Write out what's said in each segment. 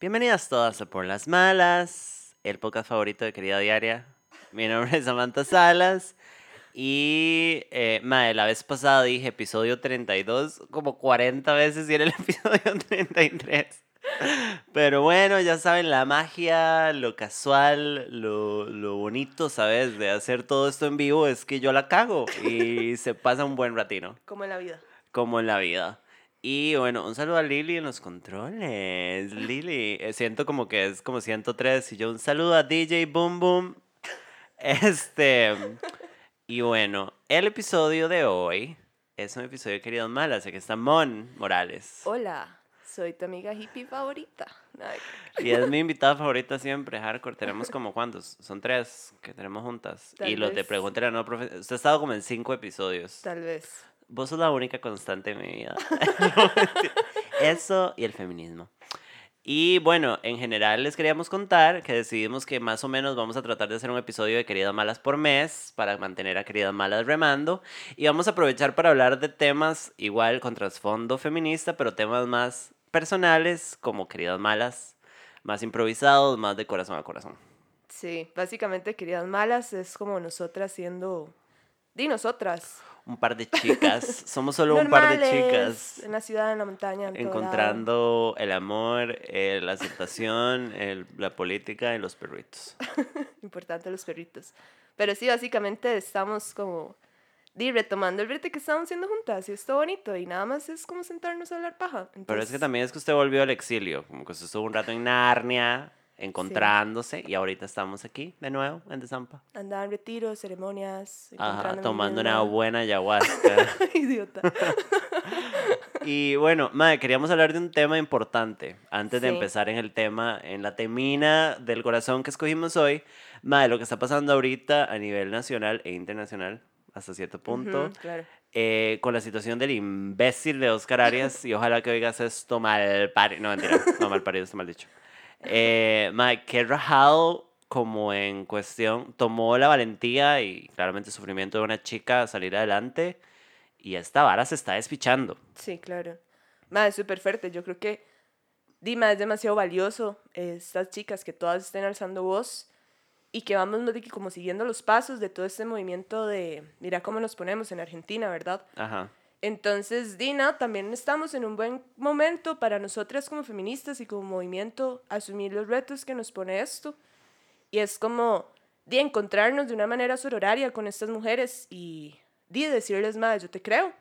Bienvenidas todas a Por las Malas, el podcast favorito de Querida Diaria. Mi nombre es Samantha Salas. Y, eh, madre, la vez pasada dije episodio 32 como 40 veces y era el episodio 33. Pero bueno, ya saben, la magia, lo casual, lo, lo bonito, ¿sabes? De hacer todo esto en vivo es que yo la cago y se pasa un buen ratino Como en la vida. como en la vida. Y bueno, un saludo a Lili en los controles. Lili, eh, siento como que es como 103 y yo un saludo a DJ Boom Boom. Este, y bueno, el episodio de hoy es un episodio de Queridos Malas, que está Mon Morales. Hola, soy tu amiga hippie favorita. Ay, Y es mi invitada favorita siempre, Hardcore. Tenemos como cuántos? Son tres que tenemos juntas. Tal y los de vez. Pregúntale a no profe. Usted ha estado como en cinco episodios. tal vez. Vos sos la única constante en mi vida. Eso y el feminismo. Y bueno, en general les queríamos contar que decidimos que más o menos vamos a tratar de hacer un episodio de Queridas Malas por mes para mantener a Queridas Malas remando. Y vamos a aprovechar para hablar de temas igual con trasfondo feminista, pero temas más personales como Queridas Malas, más improvisados, más de corazón a corazón. Sí, básicamente Queridas Malas es como nosotras siendo... Di nosotras. Un par de chicas, somos solo un par de chicas. En la ciudad, en la montaña, en encontrando el amor, eh, la aceptación, el- la política y los perritos. Importante los perritos. Pero sí, básicamente estamos como... Di, retomando el brete que estábamos haciendo juntas y es todo bonito y nada más es como sentarnos a hablar paja. Pero es que Entonces, también es que usted volvió al exilio, como que usted estuvo un rato en Narnia, encontrándose, y ahorita estamos aquí de nuevo en Desampa. Andaba en retiros, ceremonias. Ajá, tomando una buena ayahuasca. Idiota. y bueno, madre, queríamos hablar de un tema importante. Antes de Sí. empezar en el tema, en la temina del corazón que escogimos hoy, madre, lo que está pasando ahorita a nivel nacional e internacional, hasta cierto punto. Ujú, claro. eh, con la situación del imbécil de Oscar Arias y ojalá que oigas esto mal parido. No, mentira, no mal parido, está mal dicho. Eh, mae, que rajado como en cuestión tomó la valentía y claramente el sufrimiento de una chica salir adelante y esta vara se está despichando. Sí, claro. Más es súper fuerte. Yo creo que Dima es demasiado valioso. eh, Estas chicas que todas estén alzando voz y que vamos como siguiendo los pasos de todo este movimiento de mira cómo nos ponemos en Argentina, ¿verdad? Ajá. Entonces, Dina, también estamos en un buen momento para nosotras como feministas y como movimiento asumir los retos que nos pone esto. Y es como de encontrarnos de una manera sororaria con estas mujeres y de decirles más, yo te creo,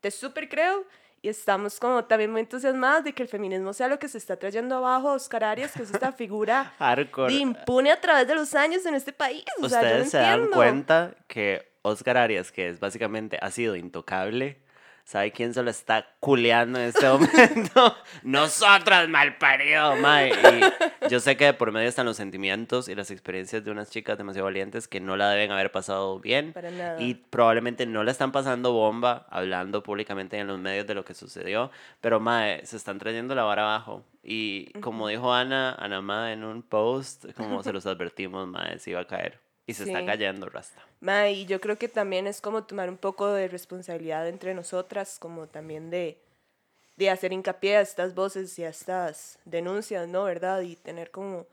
te súper creo. Y estamos como también muy entusiasmadas de que el feminismo sea lo que se está trayendo abajo a Oscar Arias, que es esta figura de impune a través de los años en este país. O sea, yo no Ustedes se dan cuenta que Oscar Arias, que es básicamente ha sido intocable, ¿sabe quién se lo está culeando en este momento? Nosotras, mal parido, mae. Y yo sé que de por medio están los sentimientos y las experiencias de unas chicas demasiado valientes que no la deben haber pasado bien. Para nada. Y probablemente no la están pasando bomba hablando públicamente en los medios de lo que sucedió. Pero, mae, se están trayendo la vara abajo. Y como dijo Ana, Ana Mae en un post, como se los advertimos, mae, se iba a caer. Y se está cayendo, Rasta. Ma, y yo creo que también es como tomar un poco de responsabilidad entre nosotras, como también de, de hacer hincapié a estas voces y a estas denuncias, ¿no? ¿Verdad? Y tener como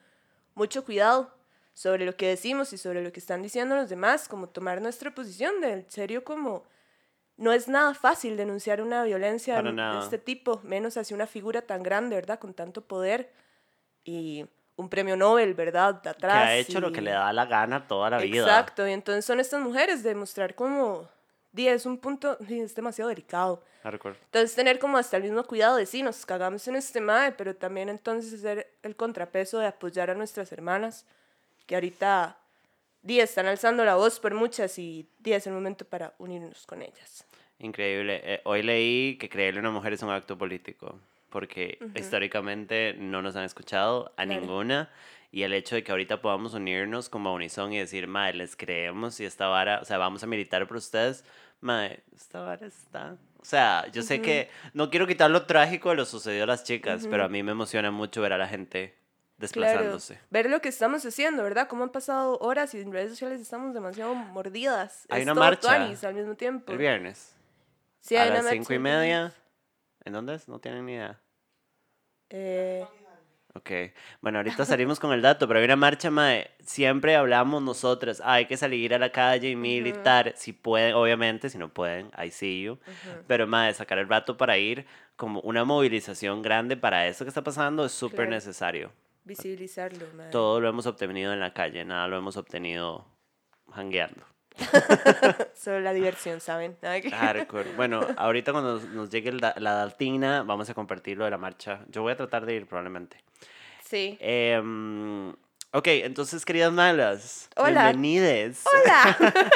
mucho cuidado sobre lo que decimos y sobre lo que están diciendo los demás, como tomar nuestra posición de en serio como no es nada fácil denunciar una violencia de este tipo, menos hacia una figura tan grande, ¿verdad? Con tanto poder y un premio Nobel, ¿verdad? De atrás. que ha hecho lo que le da la gana toda la vida. Exacto, y entonces son estas mujeres de mostrar como, di, es un punto, es demasiado delicado. Entonces tener como hasta el mismo cuidado de sí, nos cagamos en este mae, pero también entonces hacer el contrapeso de apoyar a nuestras hermanas, que ahorita, di, están alzando la voz por muchas y di, es el momento para unirnos con ellas. Increíble. Eh, hoy leí que creerle a una mujer es un acto político, porque históricamente no nos han escuchado a Claro. ninguna Y el hecho de que ahorita podamos unirnos como a Unison y decir, madre, les creemos y esta vara, o sea, vamos a militar por ustedes, madre, esta vara está... O sea, yo sé que no quiero quitar lo trágico de lo sucedido a las chicas, pero a mí me emociona mucho ver a la gente desplazándose. Claro, ver lo que estamos haciendo, ¿verdad? Cómo han pasado horas y en redes sociales estamos demasiado mordidas. Hay Es una marcha. al mismo tiempo. El viernes. Sí, a hay una las marcha cinco y media. viernes. ¿En dónde es? No tienen ni idea. Eh, Ok, bueno, ahorita salimos con el dato, pero hay una marcha, mae, siempre hablamos nosotras, ah, hay que salir a la calle y militar, si pueden, obviamente, si no pueden, I see you, pero mae, sacar el rato para ir, como una movilización grande para eso que está pasando es súper Claro. necesario. visibilizarlo, mae. Todo lo hemos obtenido en la calle, nada lo hemos obtenido jangueando. Solo la diversión, ¿saben? Hardcore. Bueno, ahorita cuando nos, nos llegue la daltina, vamos a compartir lo de la marcha. Yo voy a tratar de ir probablemente. Sí. Em, ok, entonces, queridas malas, Hola. bienvenides ¡Hola!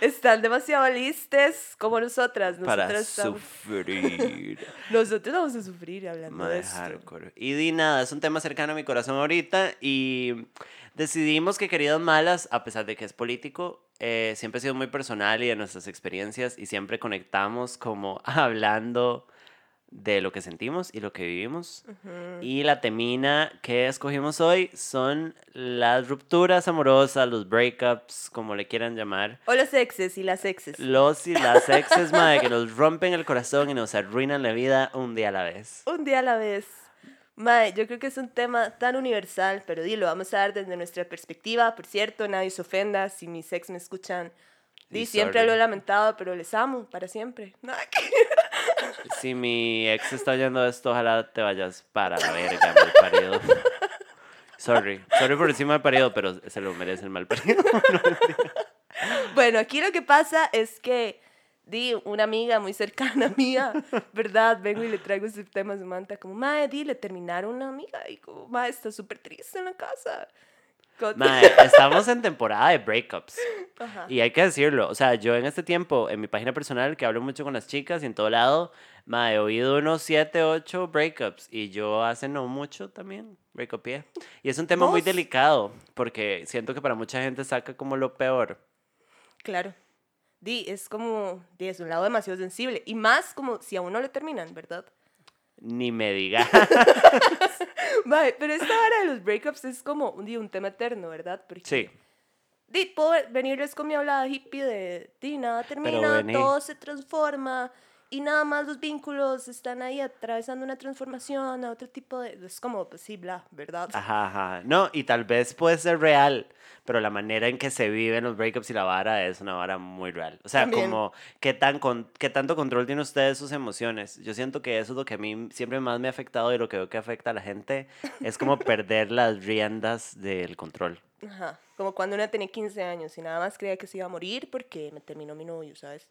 Están demasiado listes como nosotras. para Nosotras, estamos- sufrir. nosotros vamos a sufrir hablando de Madre esto. hardcore. Y di nada, es un tema cercano a mi corazón ahorita y decidimos que Queridas Malas, a pesar de que es político, eh, siempre ha sido muy personal y de nuestras experiencias y siempre conectamos como hablando de lo que sentimos y lo que vivimos. Y la temina que escogimos hoy son las rupturas amorosas, los breakups, como le quieran llamar. O los exes y las exes. Los y las exes, madre, que nos rompen el corazón y nos arruinan la vida un día a la vez. Un día a la vez. Mae, yo creo que es un tema tan universal, pero di, lo vamos a dar desde nuestra perspectiva. Por cierto, nadie se ofenda si mis ex me escuchan. Di, siempre sorry. lo he lamentado, pero les amo para siempre. Si mi ex está oyendo esto, ojalá te vayas para la verga, mal parido. Sorry, sorry por encima del parido, pero se lo merece el mal parido. Bueno, aquí lo que pasa es que di una amiga muy cercana mía, ¿verdad? Vengo y le traigo ese tema a Samantha, como, mae, di, le terminaron una amiga y como, mae, está súper triste en la casa. Mae, estamos en temporada de breakups. Ajá. Y hay que decirlo, o sea, yo en este tiempo, en mi página personal, que hablo mucho con las chicas y en todo lado, mae, he oído unos 7, 8 breakups. Y yo hace no mucho también breakupié. Y es un tema muy ¿Vos? delicado, porque siento que para mucha gente saca como lo peor. Claro. Di, es como, di, es un lado demasiado sensible. Y más como si a uno le terminan, ¿verdad? Ni me diga. Mae, pero esta hora de los breakups es como un, un tema eterno, ¿verdad? Porque, Sí. Di, puedo venirles con mi hablada hippie de, di, nada termina, todo se transforma y nada más los vínculos están ahí atravesando una transformación a otro tipo de... Es como, pues sí, bla, ¿verdad? Ajá, ajá. No, y tal vez puede ser real, pero la manera en que se viven los breakups y la vara es una vara muy real. O sea, También. como qué, tan con, qué tanto control tiene usted de sus emociones. Yo siento que eso es lo que a mí siempre más me ha afectado y lo que veo que afecta a la gente, es como perder las riendas del control. Ajá. Como cuando una tenía 15 años y nada más creía que se iba a morir porque me terminó mi novio, ¿sabes?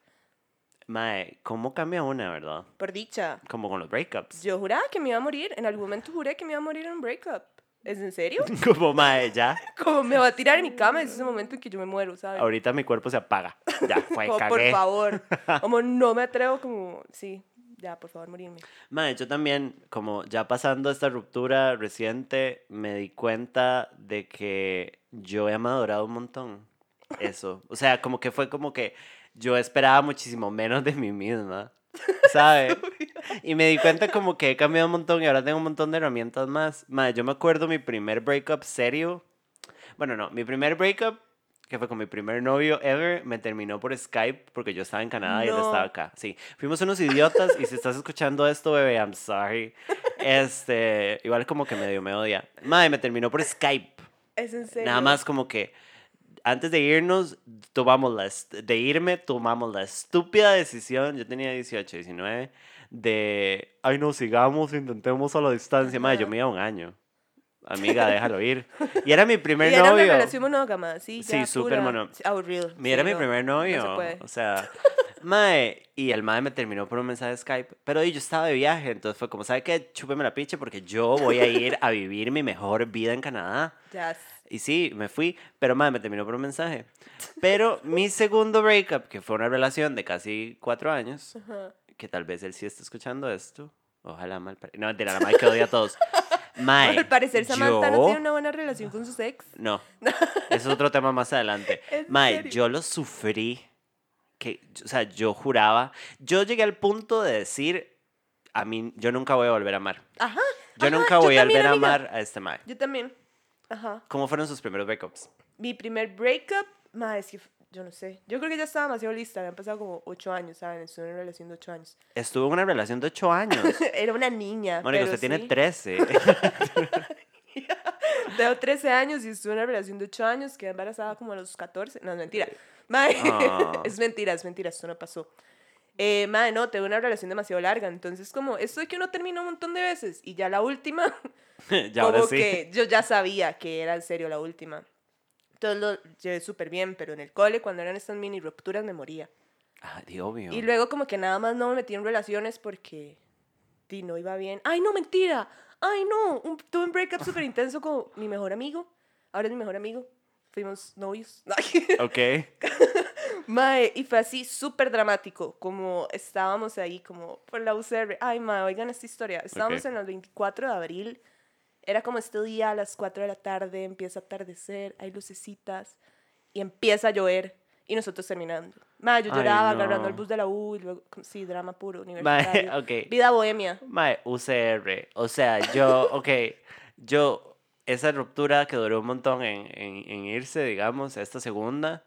Mae, ¿cómo cambia una, verdad? Por dicha. Como con los breakups. Yo juraba que me iba a morir. En algún momento juré que me iba a morir en un breakup. ¿Es en serio? Como, mae, ya. Como me va a tirar en mi cama, es ese momento en que yo me muero, ¿sabes? Ahorita mi cuerpo se apaga. Ya, fue, Como, por cagué. favor. Como no me atrevo, como, sí, ya, por favor, morirme. Mae, yo también, como ya pasando esta ruptura reciente, me di cuenta de que yo he madurado un montón. Eso. O sea, como que fue como que yo esperaba muchísimo menos de mí misma. ¿Sabe? Y me di cuenta como que he cambiado un montón y ahora tengo un montón de herramientas más. Mae, yo me acuerdo mi primer breakup serio. Bueno, no, mi primer breakup, que fue con mi primer novio ever, me terminó por Skype porque yo estaba en Canadá y él No. estaba acá. Sí, fuimos unos idiotas y si estás escuchando esto, bebé, I'm sorry. Este, igual como que medio me odia. Madre, me terminó por Skype. Es en serio. Nada más como que antes de irnos, tomamos la, de irme, tomamos la estúpida decisión, yo tenía 18, 19, de, ay no, sigamos, intentemos a la distancia. Madre, yo me iba un año. Amiga, déjalo ir. Y era mi primer y era novio. una relación monógama, sí. Sí, súper sí, Aburrido. Mi era sí, mi no, primer novio. No se puede. O sea, mae, y el mae me terminó por un mensaje de Skype. Pero y yo estaba de viaje, entonces fue como, ¿sabe qué? Chúpeme la picha porque yo voy a ir a vivir mi mejor vida en Canadá. Ya. Y sí, me fui, pero mae, me terminó por un mensaje. Pero mi segundo breakup, que fue una relación de casi cuatro años, Ajá. que tal vez él sí está escuchando esto. Ojalá mal. No, mentira, la mae que odia a todos. Mae, Al parecer Samantha no yo- tiene una buena relación con sus ex. No, es otro tema más adelante. ¿En Mae, serio? yo lo sufrí. Que, o sea, yo juraba. Yo llegué al punto de decir, a mí, yo nunca voy a volver a amar. Ajá. Yo ajá, nunca voy a también, volver a amar a este Mae. Yo también. Ajá. ¿Cómo fueron sus primeros breakups? Mi primer breakup, ma, es que yo no sé. Yo creo que ya estaba demasiado lista. Habían pasado como ocho años, ¿saben? Estuve en una relación de ocho años. Estuve en una relación de 8 años. Era una niña. Mónica, usted tiene sí. 13. Tengo 13 años y estuve en una relación de 8 años, quedé embarazada como a los 14. No, es mentira. Ah. es mentira, es mentira, esto no pasó. Eh, madre, no, tengo una relación demasiado larga. Entonces, como, esto de que uno termina un montón de veces y ya la última, ya ahora como sí. que yo ya sabía que era en serio la última. Entonces lo llevé súper bien, pero en el cole, cuando eran estas mini rupturas, me moría. Ah, di obvio. Y luego como que nada más no me metí en relaciones porque di, no iba bien. Ay, no, mentira. Ay, no. Un, tuve un breakup súper intenso con mi mejor amigo. Ahora es mi mejor amigo. Fuimos novios. Ok. mae, y fue así súper dramático. Como estábamos ahí como por la UCR. Ay, mae, oigan esta historia. Estábamos Ok. en el 24 de abril. Era como este día a las 4 de la tarde. Empieza a atardecer. Hay lucecitas. Y empieza a llover. Y nosotros terminando. Mae, yo Ay, lloraba no. agarrando el bus de la U. Y luego, sí, drama puro, Mae, universitario. ok. Vida bohemia. Mae, UCR. O sea, yo, ok, yo, esa ruptura que duró un montón en, en, en irse, digamos, a esta segunda,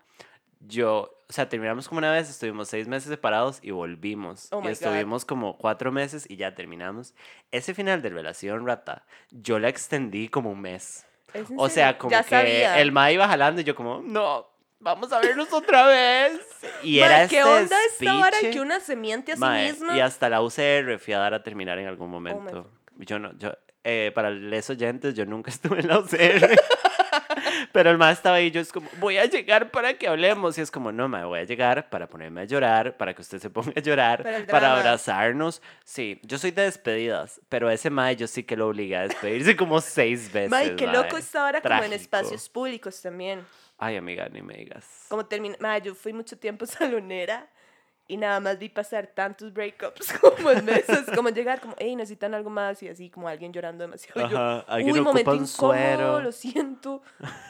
yo, o sea, terminamos como una vez, estuvimos seis meses separados y volvimos. Oh y God. estuvimos como cuatro meses y ya terminamos. Ese final de relación, rata, yo la extendí como un mes. ¿Es en O sea, como ya que sabía. el ma iba jalando y yo como, no, vamos a vernos otra vez. Y Mae, era este ¿Qué onda esta speech, que una se miente a sí misma? Y hasta la UCR fui a dar a terminar en algún my momento. fuck. yo no, yo, eh, para los oyentes, yo nunca estuve en la UCR. Pero el más estaba ahí, yo es como, voy a llegar para que hablemos. Y es como, no, mae, voy a llegar para ponerme a llorar, para que usted se ponga a llorar, Para abrazarnos. Sí, yo soy de despedidas, pero ese mae yo sí que lo obligué a despedirse como seis veces. Mae, qué loco mae. esta hora como en espacios públicos también. Ay, amiga, ni me digas. Como termina... Mae, yo fui mucho tiempo salonera y nada más vi pasar tantos breakups como en mesas, como llegar como, hey, necesitan algo más y así como alguien llorando demasiado. Y yo, Ajá, Uy, momento un incómodo, suero. lo siento,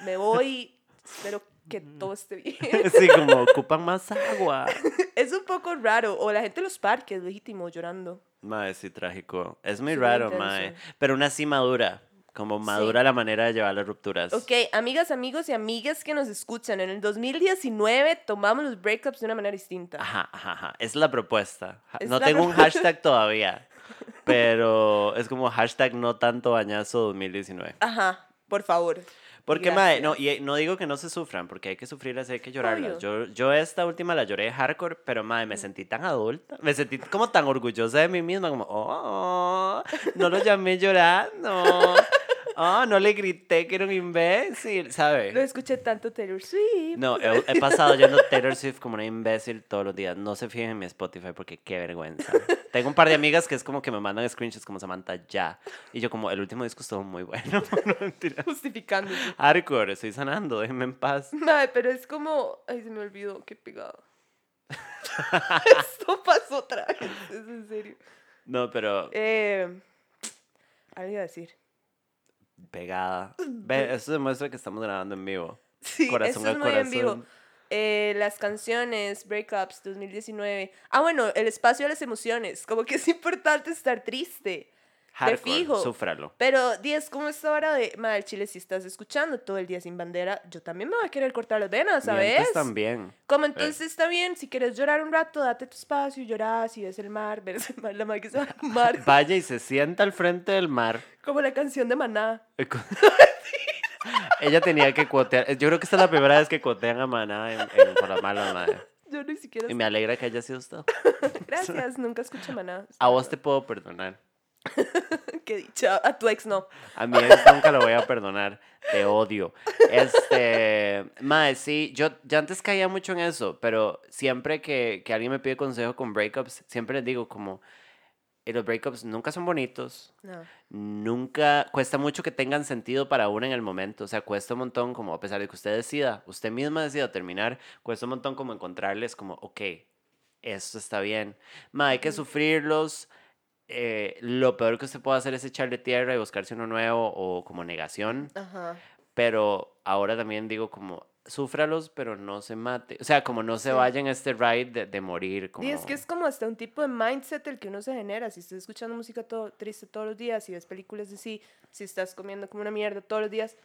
me voy, espero que todo esté bien. Sí, como ocupan más agua. es un poco raro, o la gente en los parques, legítimo, llorando. Mae, sí, trágico. Es muy Sí, raro, mae. Pero una sí madura. Como madura la manera de llevar las rupturas. Ok, amigas, amigos y amigas que nos escuchan, en el 2019 tomamos los breakups de una manera distinta. Ajá, ajá, ajá. Es la propuesta. Es no la tengo un hashtag todavía. Pero es como hashtag no tanto bañazo 2019. Ajá, por favor. Porque, mae, no, y no digo que no se sufran, porque hay que sufrirlas y hay que llorarlas. Yo, yo esta última la lloré hardcore, pero, mae, me sentí tan adulta. Me sentí como tan orgullosa de mí misma, como, oh, no lo llamé llorando. Oh, no le grité que era un imbécil, Lo ¿sabe? escuché tanto Taylor Swift. No, he, he pasado yendo Taylor Swift como una imbécil todos los días. No se fijen en mi Spotify porque qué vergüenza. Tengo un par de amigas que es como que me mandan screenshots como Samantha ya. Y yo como, el último disco estuvo muy bueno. no, mentira. Justificándose. Hardcore, estoy sanando, déjenme en paz. Mae, pero es como. Ay, se me olvidó, qué pegado. Esto pasó otra vez, es en serio. No, pero Eh, algo iba a decir. Pegada. Ve, eso demuestra que estamos grabando en vivo. Sí, Corazón eso es al muy en vivo. corazón. Eh, las canciones, Breakups 2019. Ah, bueno, el espacio de las emociones. Como que es importante estar triste. Hardcore, fijo. súfralo. Pero, 10, como esta hora de, madre, Chile, si estás escuchando todo el día sin bandera, yo también me voy a querer cortar las venas, ¿sabes? También. Como entonces está bien, si quieres llorar un rato, date tu espacio, lloras y ves el mar, ves el mar, la madre que se va al mar, Vaya y se sienta al frente del mar. como la canción de Maná. Ella tenía que cuotear. Yo creo que esta es la primera vez que cuotean a Maná en, en Por la Mala Madre. Yo ni siquiera... Y me alegra que haya sido usted. Gracias, nunca escuché Maná. A vos te puedo perdonar. Qué dicha, a tu ex no. A mi ex nunca lo voy a perdonar. Te odio. Este. Mae, sí, yo, yo antes caía mucho en eso, pero siempre que, que alguien me pide consejo con breakups, siempre les digo como. "Eh, los breakups nunca son bonitos. No. Nunca. Cuesta mucho que tengan sentido para uno en el momento. O sea, cuesta un montón, como a pesar de que usted decida, usted misma decida terminar, cuesta un montón como encontrarles como, ok, esto está bien. Ma, hay que sufrirlos eh, lo peor que usted puede hacer es echarle tierra y buscarse uno nuevo o como negación. Ajá. Pero ahora también digo como, súfralos, pero no se mate. O sea, como no se Sí. vaya en este ride de, de morir. Como... Y es que es como hasta un tipo de mindset el que uno se genera. Si estás escuchando música todo, triste todos los días, si ves películas así, si estás comiendo como una mierda todos los días,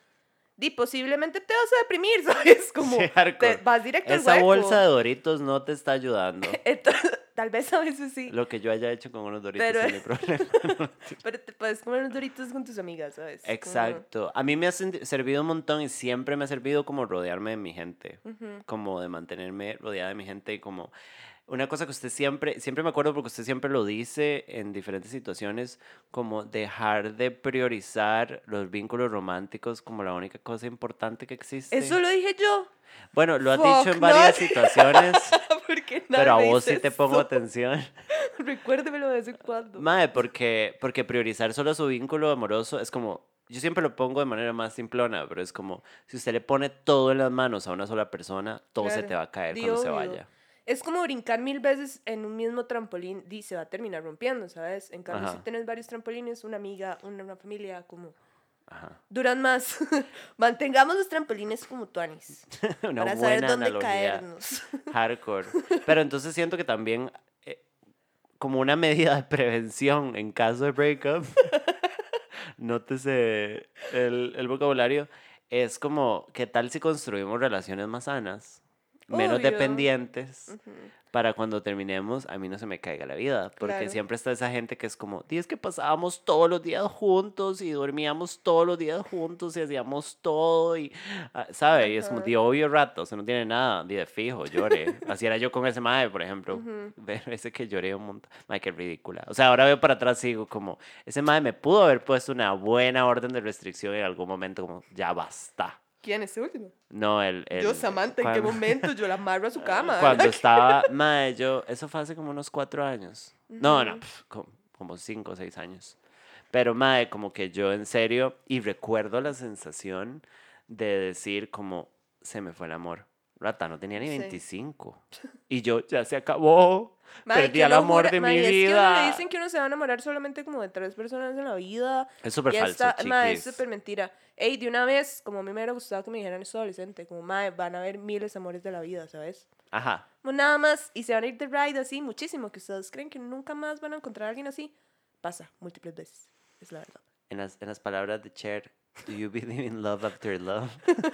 di, posiblemente te vas a deprimir, ¿sabes? Como Sí, te vas directo al Esa hueco. bolsa de Doritos no te está ayudando. Entonces, tal vez a veces sí, Lo que yo haya hecho con unos Doritos Pero- es mi problema. pero te puedes comer unos doritos con tus amigas, ¿sabes? Como- Exacto. A mí me ha servido un montón y siempre me ha servido como rodearme de mi gente. Ujú. Como de mantenerme rodeada de mi gente y como... Una cosa que usted siempre, siempre me acuerdo porque usted siempre lo dice en diferentes situaciones, como dejar de priorizar los vínculos románticos como la única cosa importante que existe. Eso lo dije yo. Bueno, lo has Fuck, dicho en no. varias situaciones, Porque pero a vos sí te pongo eso. atención. Recuérdemelo de vez en cuando. Mae, porque, porque priorizar solo su vínculo amoroso es como, yo siempre lo pongo de manera más simplona, pero es como, si usted le pone todo en las manos a una sola persona, todo se te va a caer cuando se vaya. Es como brincar mil veces en un mismo trampolín y se va a terminar rompiendo, ¿sabes? En cambio, si tienes varios trampolines, una amiga, una, una familia, como Ajá. duran más. Mantengamos los trampolines como tuanis Una para saber buena dónde analogía. caernos. Hardcore. Pero entonces siento que también, eh, como una medida de prevención en caso de breakup, nótese el, el vocabulario, es como, ¿qué tal si construimos relaciones más sanas? Menos Obvio. dependientes, Ujú. Para cuando terminemos a mí no se me caiga la vida. Porque Claro. siempre está esa gente que es como, "Di, es que pasábamos todos los días juntos y dormíamos todos los días juntos y hacíamos todo y, ah, ¿sabe? Y es como, di, obvio rato, o sea, no tiene nada, di de fijo, llore. Así era yo con ese mae, por ejemplo. Ujú. Ver ese que lloré un montón. Mae, qué ridícula. O sea, ahora veo para atrás y digo como, ese mae me pudo haber puesto una buena orden de restricción en algún momento, como, ya basta. ¿Quién es el último? No, el... el yo, Samantha, ¿en qué momento yo la amarro a su cama? cuando estaba, mae, yo, eso fue hace como unos cuatro años. No, no, Ujú. pf, como, como cinco o seis años. Pero, mae, como que yo en serio, y recuerdo la sensación de decir como, se me fue el amor. Rata, no tenía ni Sí. 25. Y yo, ya se acabó. Mae, Perdí que el amor jura- de mi es que a uno vida. le dicen que uno se va a enamorar solamente como de tres personas en la vida. Es súper falso, mae, es súper mentira. Ey, de una vez, como a mí me hubiera gustado que me dijeran eso adolescente, como, mae, van a haber miles de amores de la vida, ¿sabes? Ajá. Como nada más, y se van a ir de ride así muchísimo, que ustedes creen que nunca más van a encontrar a alguien así. Pasa múltiples veces, es la verdad. En las, en las palabras de Cher, ¿do you believe in love after love?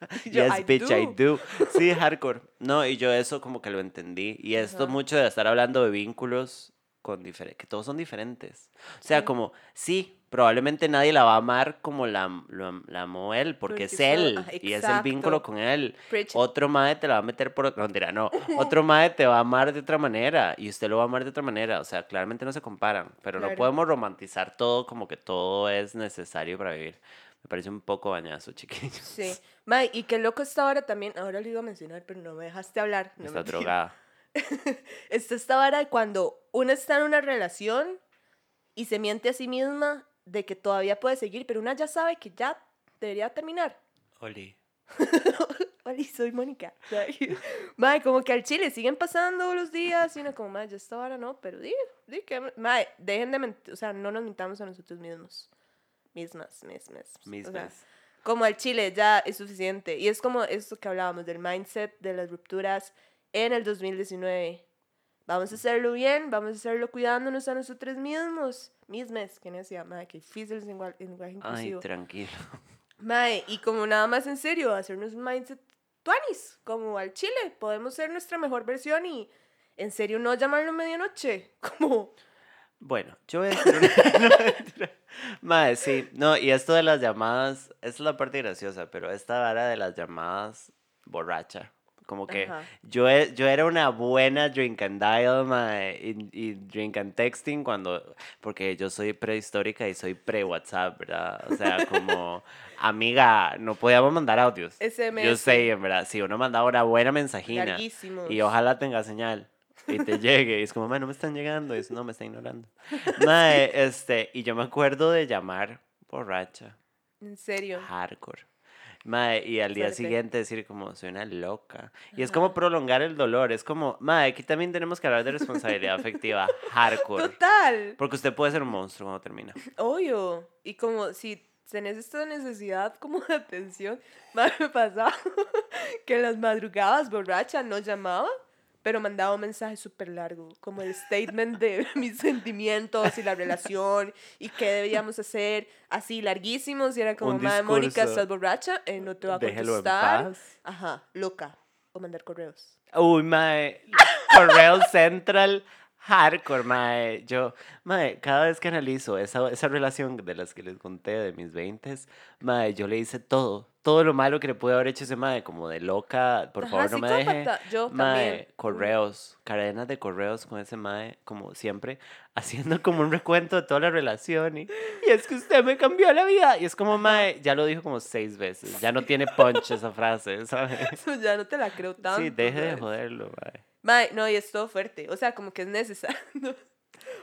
Yo, yes, "I bitch, I do". do. Sí, hardcore. No, y yo eso como que lo entendí. Y esto Ajá. mucho de estar hablando de vínculos con que todos son diferentes. O sea, Sí. como, sí, probablemente nadie la va a amar como la, lo- la amó él, porque Porque es él. ajá, y es el vínculo con él. Preach. Otro madre te la va a meter por... No, mentira, no. Otro madre te va a amar de otra manera y usted lo va a amar de otra manera. O sea, claramente no se comparan, pero no Claro. podemos romantizar todo como que todo es necesario para vivir. Me parece un poco bañazo, chiquillos. Sí. Mae, y qué loco está ahora también, ahora lo iba a mencionar, pero no me dejaste hablar. No, Está mentira. drogada. Está esta vara de cuando uno está en una relación y se miente a sí misma de que todavía puede seguir, pero una ya sabe que ya debería terminar. Oli. Hola, soy Mónica. Mae, como que al chile siguen pasando los días y uno como, mae, ya esta vara no, pero di, di que, mae, dejen de mentir, o sea, no nos mintamos a nosotros mismos. Mismas, mismas. O sea, Mismas. como al chile ya es suficiente. Y es como esto que hablábamos del mindset de las rupturas en el 2019. Vamos a hacerlo bien, vamos a hacerlo cuidándonos a nosotros mismos. Mismes, que decía, madre, que difícil es lenguaje, lenguaje Ay, inclusivo. tranquilo. Mae, y como nada más en serio, hacernos un mindset tuanis, como al chile. Podemos ser nuestra mejor versión y en serio no llamarlo medianoche. Como, Bueno, yo voy a decir una... Mae, sí. No, y esto de las llamadas, esa es la parte graciosa, pero esta vara de las llamadas borracha. Como que Ajá. yo, e- yo era una buena drink and dial, mae, y, y drink and texting cuando, porque yo soy prehistórica y soy pre-WhatsApp, ¿verdad? O sea, como, amiga, no podíamos mandar audios. Yo SMS. sé, en verdad, si uno mandaba una buena mensajina larguísimos. y ojalá tenga señal y te llegue, y es como, mae, no me están llegando, y es, no, me está ignorando. Mae, este, y yo me acuerdo de llamar borracha En serio. hardcore. Mae, y al día Fuerte. siguiente decir como, soy una loca. Y es como prolongar el dolor. Es como, mae, aquí también tenemos que hablar de responsabilidad afectiva. Hardcore. Total. Porque usted puede ser un monstruo cuando termina. Obvio. Y como si tenés esta necesidad como de atención, ma, me pasaba que en las madrugadas borracha no llamaba, pero mandaba un mensaje súper largo, como el statement de mis sentimientos y la relación y qué debíamos hacer, así larguísimos. Y era como, madre Mónica, estás borracha, Eh, no te va a contestar. Ajá, loca. O mandar correos. Uy, mae. Correo Central. Hardcore, mae. Yo, mae, cada vez que analizo esa, esa relación de las que les conté de mis 20, mae, yo le hice todo. Todo lo malo que le pude haber hecho ese mae, como de loca, por Ajá, favor no me deje. Yo Mae, también. correos, cadenas de correos con ese mae, como siempre, haciendo como un recuento de toda la relación. Y, y es que usted me cambió la vida. Y es como, mae, ya lo dijo como seis veces. Ya no tiene punch esa frase, ¿sabes? ya no te la creo tanto. Sí, deje de joderlo, mae. Mae, no, y es todo fuerte. O sea, como que es necesario.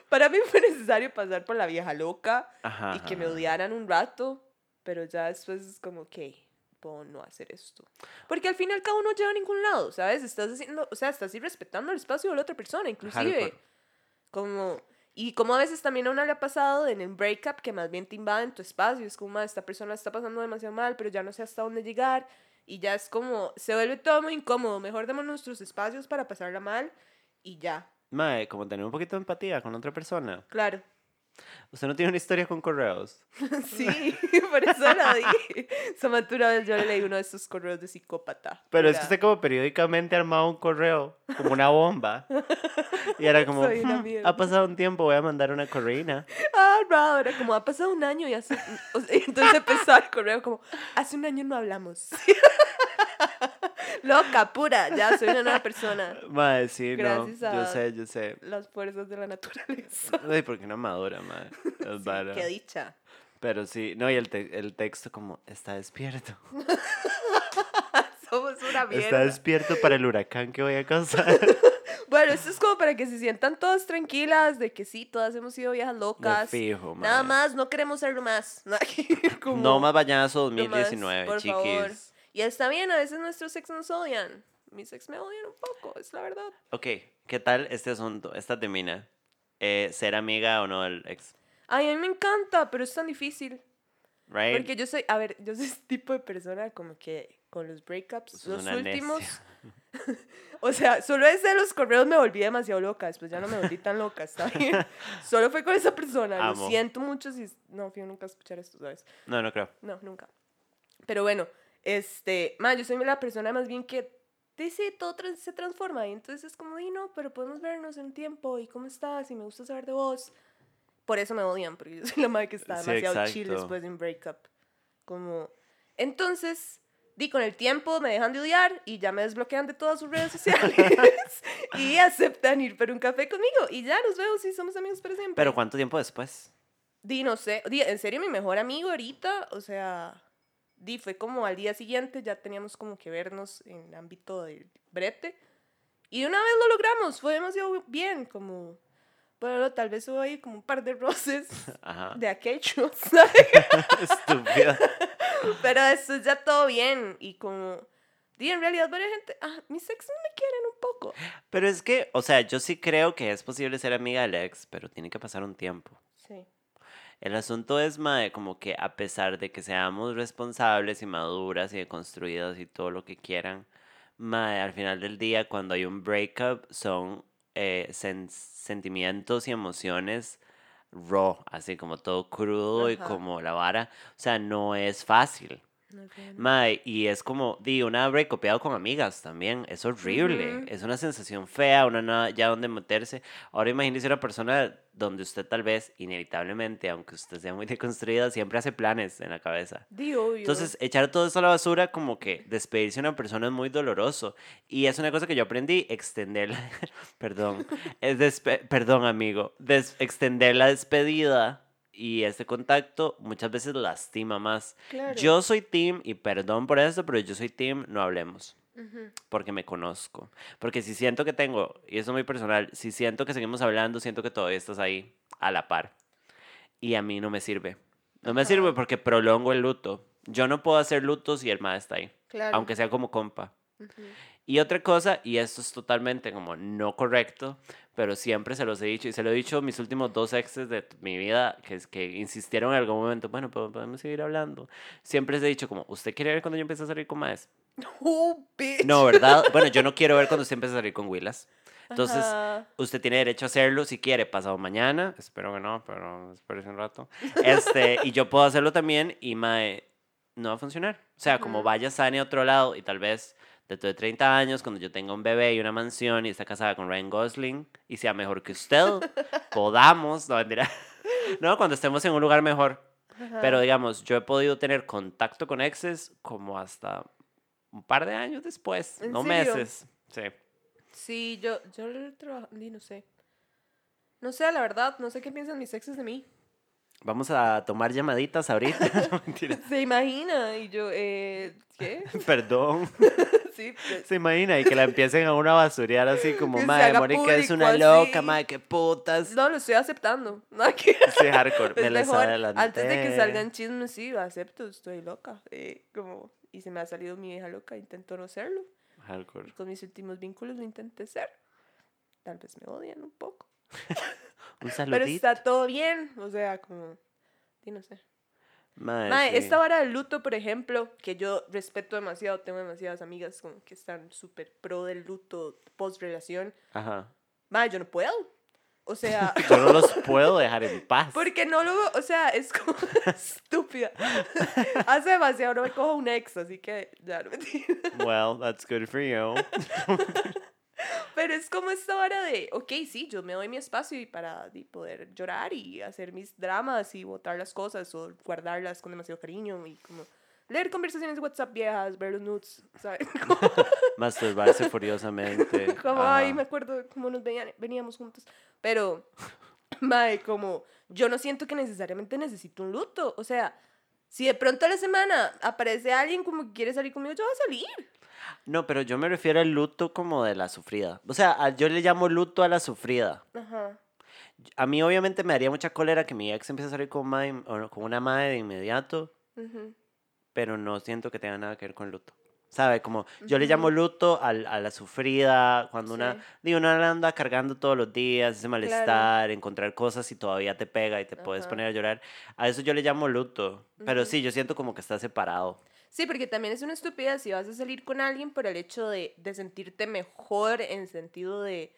Para mí fue necesario pasar por la vieja loca Ajá. y que me odiaran un rato, pero ya después es como, ok, puedo no hacer esto. Porque al fin y al cabo no lleva a ningún lado, ¿sabes? Estás haciendo, o sea, estás irrespetando el espacio de la otra persona, inclusive. Hardcore. Como, y como a veces también a uno le ha pasado en el breakup que más bien te invaden tu espacio, es como, "Ma, esta persona está pasando demasiado mal, pero ya no sé hasta dónde llegar, y ya es como, se vuelve todo muy incómodo, mejor demos nuestros espacios para pasarla mal, y ya, Mae, como tener un poquito de empatía con otra persona. claro. Usted no tiene una historia con correos. Sí, por eso lo dije. Vez yo le leí uno de esos correos de psicópata. Pero es que usted como periódicamente armaba un correo, como una bomba. Y era como, "Hmm, mierda". ha pasado un tiempo, voy a mandar una correína. Ah, bravo, era como, ha pasado un año y hace... entonces empezó el correo como, hace un año no hablamos. Loca, pura, ya soy una nueva persona. Mae, sí, Gracias no, yo sé, yo sé. Las fuerzas de la naturaleza. Ay, porque no madura, mae. Es vara. Qué dicha. Pero sí, no, y el, te- el texto como, está despierto. Somos una Está mierda. despierto para el huracán que voy a causar. Bueno, esto es como para que se sientan todas tranquilas de que sí, todas hemos sido viejas locas. fijo, Nada más, no queremos serlo más. Como- No más bañazo No más, 2019, por favor. Y está bien, a veces nuestros ex nos odian. Mis ex me odian un poco, es la verdad. Ok, ¿qué tal este asunto? Esta termina. Eh, ¿Ser amiga o no del ex? Ay, a mí me encanta, pero es tan difícil. Right? Porque yo soy, a ver, yo soy ese tipo de persona como que con los breakups, Sos los últimos. O sea, solo ese de los correos me volví demasiado loca. Después ya no me volví tan loca, ¿está bien? Solo fue con esa persona. Amo. Lo siento mucho si. No, fío nunca a escuchar esto, ¿sabes? No, no creo. No, nunca. Pero bueno, este. Ma, yo soy la persona más bien que. Dice, todo trans- se transforma. Y entonces es como, y no, pero podemos vernos en tiempo. ¿Y cómo estás? Y me gusta saber de vos. Por eso me odian, porque yo soy la madre que está Sí, demasiado chill exacto. después de un breakup. Como. Entonces, di con el tiempo me dejan de odiar y ya me desbloquean de todas sus redes sociales y aceptan ir por un café conmigo y ya nos vemos y somos amigos para siempre. Pero ¿cuánto tiempo después? Di, no sé, di, en serio, mi mejor amigo ahorita, o sea, di, fue como al día siguiente, ya teníamos como que vernos en el ámbito del brete. Y de una vez lo logramos, fue demasiado bien, como, bueno, tal vez hubo ahí como un par de roces Ajá. de aquellos. Estúpida. Pero eso ya todo bien, y como, di, en realidad varias gente, ah, mis ex no me quieren un poco. Pero es que, o sea, yo sí creo que es posible ser amiga del ex, pero tiene que pasar un tiempo. Sí. El asunto es, mae, como que a pesar de que seamos responsables y maduras y deconstruidas y todo lo que quieran, mae, al final del día, cuando hay un breakup, son eh, sen- sentimientos y emociones raw, así como todo crudo y como la vara. O sea, no es fácil. No. Mae, y es como, di, una breakupeado con amigas también. Es horrible. Ujú. Es una sensación fea, una nada ya donde meterse. Ahora imagínese una persona donde usted tal vez, inevitablemente, aunque usted sea muy deconstruida, siempre hace planes en la cabeza. Di, obvio. Entonces, echar todo eso a la basura, como que despedirse de una persona es muy doloroso. Y es una cosa que yo aprendí, extender, perdón, es perdón amigo, des- extender la despedida y este contacto muchas veces lastima más. Claro. Yo soy team, y perdón por esto, pero yo soy team, no hablemos. Porque me conozco. Porque si siento que tengo, y eso es muy personal, si siento que seguimos hablando, siento que todavía estás ahí a la par. Y a mí no me sirve. No me sirve porque prolongo el luto. Yo no puedo hacer luto si el mae está ahí, Claro. aunque sea como compa. Ujú. Y otra cosa, y esto es totalmente como no correcto, pero siempre se los he dicho, y se lo he dicho a mis últimos dos exes de mi vida, que que insistieron en algún momento, bueno, po- podemos seguir hablando. Siempre les he dicho como, ¿usted quiere ver cuando yo empecé a salir con más? Oh, bitch. No, ¿verdad? Bueno, yo no quiero ver cuando usted empiece a salir con Willas. Entonces, Ajá. usted tiene derecho a hacerlo si quiere, pasado mañana. Espero que no, pero espérese un rato. Este, y yo puedo hacerlo también y mae, no va a funcionar. O sea, como vaya sane a otro lado y tal vez dentro de 30 años, cuando yo tenga un bebé y una mansión y está casada con Ryan Gosling y sea mejor que usted, podamos, no mentira. No, cuando estemos en un lugar mejor. Ajá. Pero digamos, yo he podido tener contacto con exes como hasta un par de años después, ¿En no serio? meses. Sí. Sí, yo, yo trabajado, no sé. No sé, la verdad, no sé qué piensan mis exes de mí. Vamos a tomar llamaditas ahorita. No. Se imagina, y yo, eh, ¿qué? Perdón. Sí, Se imagina y que la empiecen a una basurear así como, madre, Mónica es una así". loca, madre, qué putas. no, lo estoy aceptando. No, que- Sí, hardcore, me es les mejor, adelanté. antes de que salgan chismes, sí, lo acepto, estoy loca. eh, como, y se me ha salido mi hija loca, intento no serlo. Hardcore. Con mis últimos vínculos lo intenté ser. Tal vez me odian un poco. Un Pero saludito. está todo bien, o sea, como, no sé. Mae, Mae, sí. esta hora del luto, por ejemplo, que yo respeto demasiado, tengo demasiadas amigas como que están súper pro del luto post relación. Ajá. Mae, yo no puedo. O sea, Yo no los puedo dejar en paz. porque no lo, o sea, es como estúpida. Hace demasiado no me cojo un ex, así que ya no mentira. Well, that's good for you. Pero es como esta hora de, ok, sí, yo me doy mi espacio y para di, poder llorar y hacer mis dramas y botar las cosas o guardarlas con demasiado cariño y como leer conversaciones de WhatsApp viejas, ver los nudes, ¿sabes? Masturbarse furiosamente. como, Ajá. ay, me acuerdo cómo nos veían, veníamos juntos. Pero, mae, como, yo no siento que necesariamente necesito un luto. O sea, si de pronto a la semana aparece alguien como que quiere salir conmigo, yo voy a salir. No, pero yo me refiero al luto como de la sufrida. O sea, a- yo le llamo luto a la sufrida. Ajá. A mí obviamente me daría mucha cólera que mi ex empiece a salir con, con una madre de inmediato, ujú. pero no siento que tenga nada que ver con luto. ¿Sabe? Como yo le llamo luto al- a la sufrida, cuando una, Sí. digo, una anda cargando todos los días, ese malestar, encontrar cosas y todavía te pega y te puedes poner a llorar. A eso yo le llamo luto. Pero Ujú. sí, yo siento como que está separado. Sí, porque también es una estupidez si vas a salir con alguien por el hecho de, de sentirte mejor en sentido de,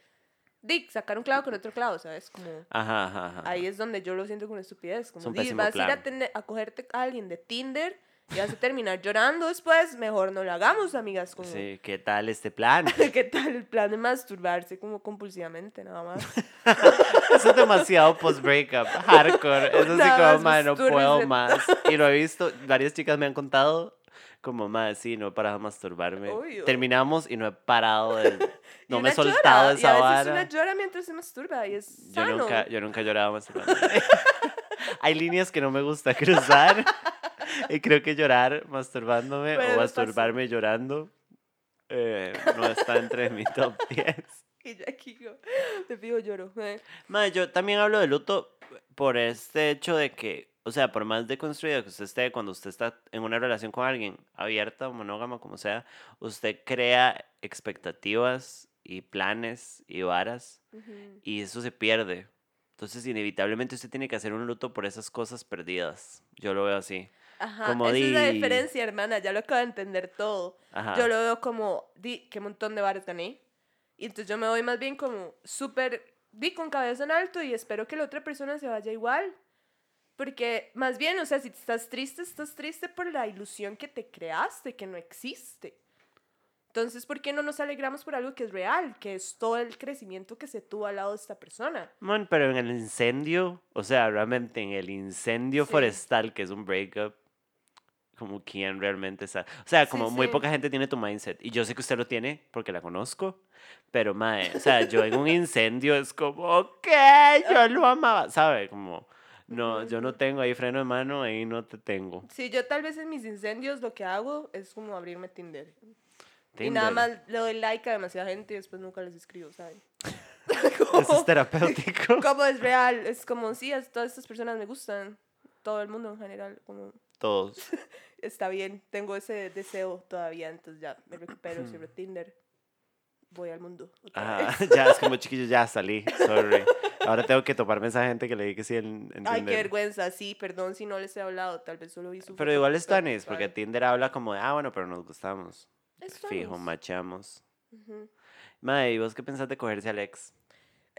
de sacar un clavo con otro clavo, ¿sabes? Como Ajá, ajá, ajá. ahí es donde yo lo siento como una estupidez. Como un di, pésimo vas a ir a, tener- a cogerte a alguien de Tinder y vas a terminar llorando después, mejor no lo hagamos, amigas. Como, Sí, ¿qué tal este plan? ¿Qué tal el plan de masturbarse como compulsivamente, nada más? Eso es demasiado post-breakup, hardcore. Eso sí como, más madre, no puedo mastúrbese". más. Y lo he visto, varias chicas me han contado, como, madre, sí, no he parado de masturbarme. Obvio. Terminamos y no he parado de... No me he soltado de y a esa veces vara. una llora mientras se masturba y es Yo sano. nunca, yo nunca he llorado masturbándome. Hay líneas que no me gusta cruzar. Y creo que llorar masturbándome o masturbarme llorando eh, no está entre mi top 10. Y yo aquí, yo, te fijo, lloro. eh. Madre, yo también hablo de luto por este hecho de que, o sea, por más deconstruido que usted esté, cuando usted está en una relación con alguien, abierta o monógama, como sea, usted crea expectativas y planes y varas Ujú. y eso se pierde. Entonces, inevitablemente usted tiene que hacer un luto por esas cosas perdidas. Yo lo veo así. Ajá, Como esa es la di- diferencia, hermana, ya lo acabo de entender todo. Ajá. Yo lo veo como, di, qué montón de bares gané. Y entonces yo me voy más bien como súper, di, con cabeza en alto y espero que la otra persona se vaya igual. Porque más bien, o sea, si estás triste, estás triste por la ilusión que te creaste, que no existe. Entonces, ¿por qué no nos alegramos por algo que es real, que es todo el crecimiento que se tuvo al lado de esta persona? Man, pero en el incendio, o sea, realmente en el incendio Sí. forestal, que es un breakup, como quién realmente está. O sea, Sí, como muy sí. poca gente tiene tu mindset. Y yo sé que usted lo tiene porque la conozco. Pero, mae, o sea, yo en un incendio es como, ok, yo lo amaba. ¿Sabe? Como, no, yo no tengo ahí freno de mano, ahí no te tengo. Sí, yo tal vez en mis incendios lo que hago es como abrirme Tinder. Y nada Tinder. más le doy like a demasiada gente y después nunca les escribo, ¿saben? Eso es terapéutico. como es real, es como, sí, es- todas estas personas me gustan, todo el mundo en general, como, todos. Está bien, tengo ese deseo todavía, entonces ya me recupero, cierro Tinder, voy al mundo. otra vez. ya es como chiquillo, ya salí, sorry. Ahora tengo que toparme a esa gente que le di que sí en, en Ay, qué vergüenza, sí, perdón si no les he hablado, tal vez solo vi su Pero igual es Tanis, porque. Tinder habla como de, ah, bueno, pero nos gustamos. Es Fijo, machamos. Madre, ¿y vos qué pensás de cogerse a Alex?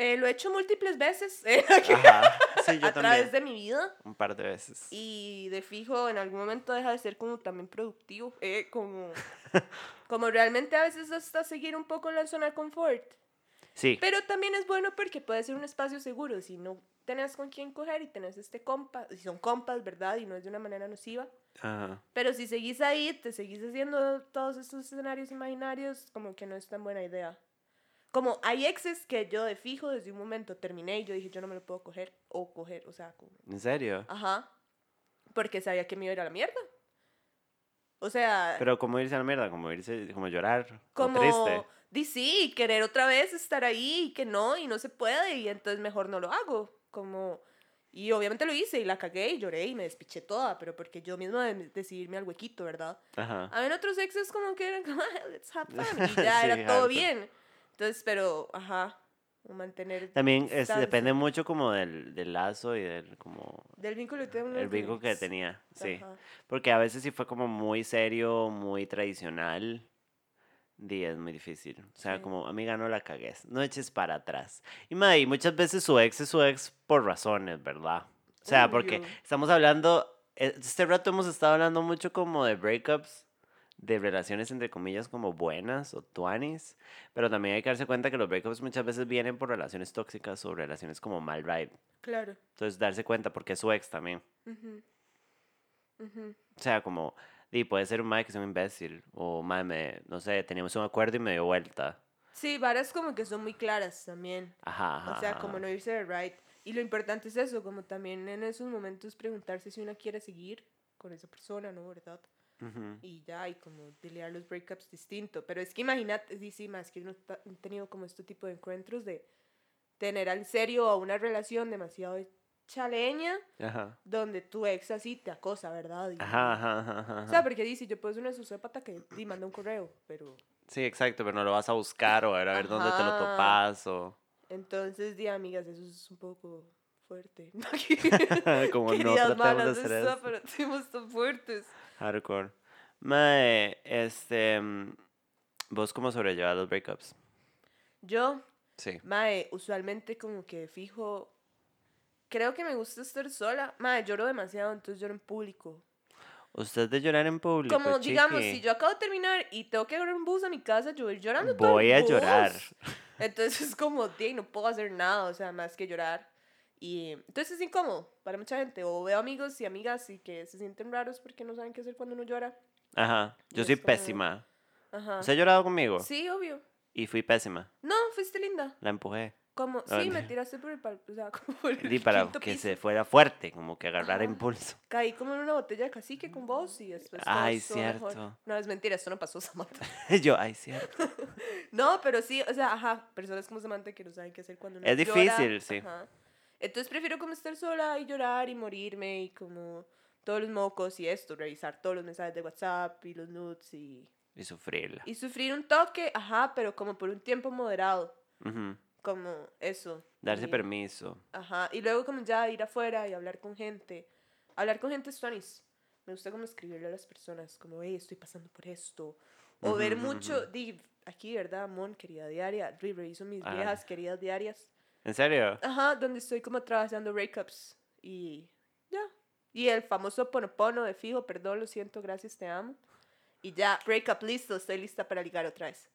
Eh, lo he hecho múltiples veces eh, Ajá, sí, yo a también. través de mi vida Un par de veces. y de fijo en algún momento deja de ser como también productivo, eh, como, como realmente a veces hasta seguir un poco la zona de confort. Sí, Pero también es bueno porque puede ser un espacio seguro si no tenés con quién coger y tenés este compa, si son compas, ¿verdad? Y no es de una manera nociva. ajá. Pero si seguís ahí, te seguís haciendo todos estos escenarios imaginarios, como que no es tan buena idea. Como hay exes que yo de fijo desde un momento terminé y yo dije, yo no me lo puedo coger o coger, o sea, como, ¿En serio? ajá, porque sabía que me iba a ir a la mierda. O sea, Pero como irse a la mierda, como irse, como llorar, como, como triste. di sí, querer otra vez estar ahí y que no, y no se puede, y entonces mejor no lo hago. Como, y obviamente lo hice y la cagué y lloré y me despiché toda, pero porque yo misma de- decidí irme al huequito, ¿verdad? Ajá. Habían otros exes como que eran como, "Ah, let's have fun", y ya Sí, era todo harto. bien. Entonces, pero, ajá, mantener También es, distancia. depende mucho como del, del lazo y del como del vínculo que tengo el vínculo que tenía, sí. Ajá. Porque a veces sí fue como muy serio, muy tradicional. Y es muy difícil. O sea, Sí. como, amiga, no la cagues. No eches para atrás. Y, madre, y muchas veces su ex es su ex por razones, ¿verdad? O sea, porque estamos hablando, este rato hemos estado hablando mucho como de breakups, de relaciones entre comillas como buenas o tuanis, pero también hay que darse cuenta que los breakups muchas veces vienen por relaciones tóxicas o relaciones como mal ride. Claro. Entonces, darse cuenta porque es su ex también. Ujú. Ujú. O sea, como, di, puede ser un mae que es un imbécil. O mae, me, no sé, teníamos un acuerdo y me dio vuelta. Sí, varas como que son muy claras también. Ajá, ajá. O sea, como ajá. no irse de right. Y lo importante es eso, como también en esos momentos preguntarse si una quiere seguir con esa persona, ¿no? ¿Verdad? Y ya, y como delear los breakups distinto. Pero es que imagínate, sí, sí, más que uno ta- han tenido como este tipo de encuentros de tener en serio una relación demasiado chaleña Ajá. donde tu ex así te acosa, ¿verdad? Y- Ajá, ajá, O sea, porque dice, yo puedo ser una sociópata que di, manda un correo, pero Sí, exacto, pero no lo vas a buscar o a ver, a ver dónde te lo topas o entonces, di, amigas, eso es un poco fuerte. como no tratemos de hacer eso. pero tenemos tan fuertes. Hardcore. Mae, este, mm, ¿vos cómo sobrellevas los breakups? Yo, Sí. mae, usualmente como que fijo, creo que me gusta estar sola. Mae, lloro demasiado, entonces lloro en público. ¿Usted de llorar en público, Como digamos, chiqui? si yo acabo de terminar y tengo que agarrar un bus a mi casa, yo voy llorando todo el Voy a bus. llorar. Entonces es como, "Di, no puedo hacer nada, o sea, más que llorar. Y entonces es incómodo para mucha gente. O veo amigos y amigas y que se sienten raros porque no saben qué hacer cuando uno llora. Ajá, yo Y soy como- pésima. Ajá. ¿Usted ha llorado conmigo? Sí, obvio. Y fui pésima. No, fuiste linda. La empujé. Como, sí, me tiraste por el, pal- o sea, como por el Di para que piso. se fuera fuerte, como que agarrara impulso. Caí como en una botella de cacique con vos y después Ay, estuvo mejor. cierto. No, es mentira, esto no pasó, Samantha. yo, ay, cierto. No, pero sí, o sea, ajá, personas como Samantha que no saben qué hacer cuando uno Es llora, difícil, sí. ajá. Entonces prefiero como estar sola y llorar y morirme y como todos los mocos y esto, revisar todos los mensajes de WhatsApp y los nudes y, Y sufrirla. y sufrir un toque, ajá, pero como por un tiempo moderado, Ujú. como eso. Darse y- permiso. Ajá, y luego como ya ir afuera y hablar con gente. Hablar con gente es tuanis. Me gusta como escribirle a las personas, como, hey, estoy pasando por esto. O ver Ujú, ujú, mucho, ujú. di, aquí, ¿verdad, Mon? Querida diaria. Re- Reviso mis Ajá. viejas queridas diarias. ¿En serio? Ajá, donde estoy como trabajando breakups. Y ya. Y el famoso ponopono de fijo, perdón, lo siento, gracias, te amo. Y ya, breakup listo, estoy lista para ligar otra vez.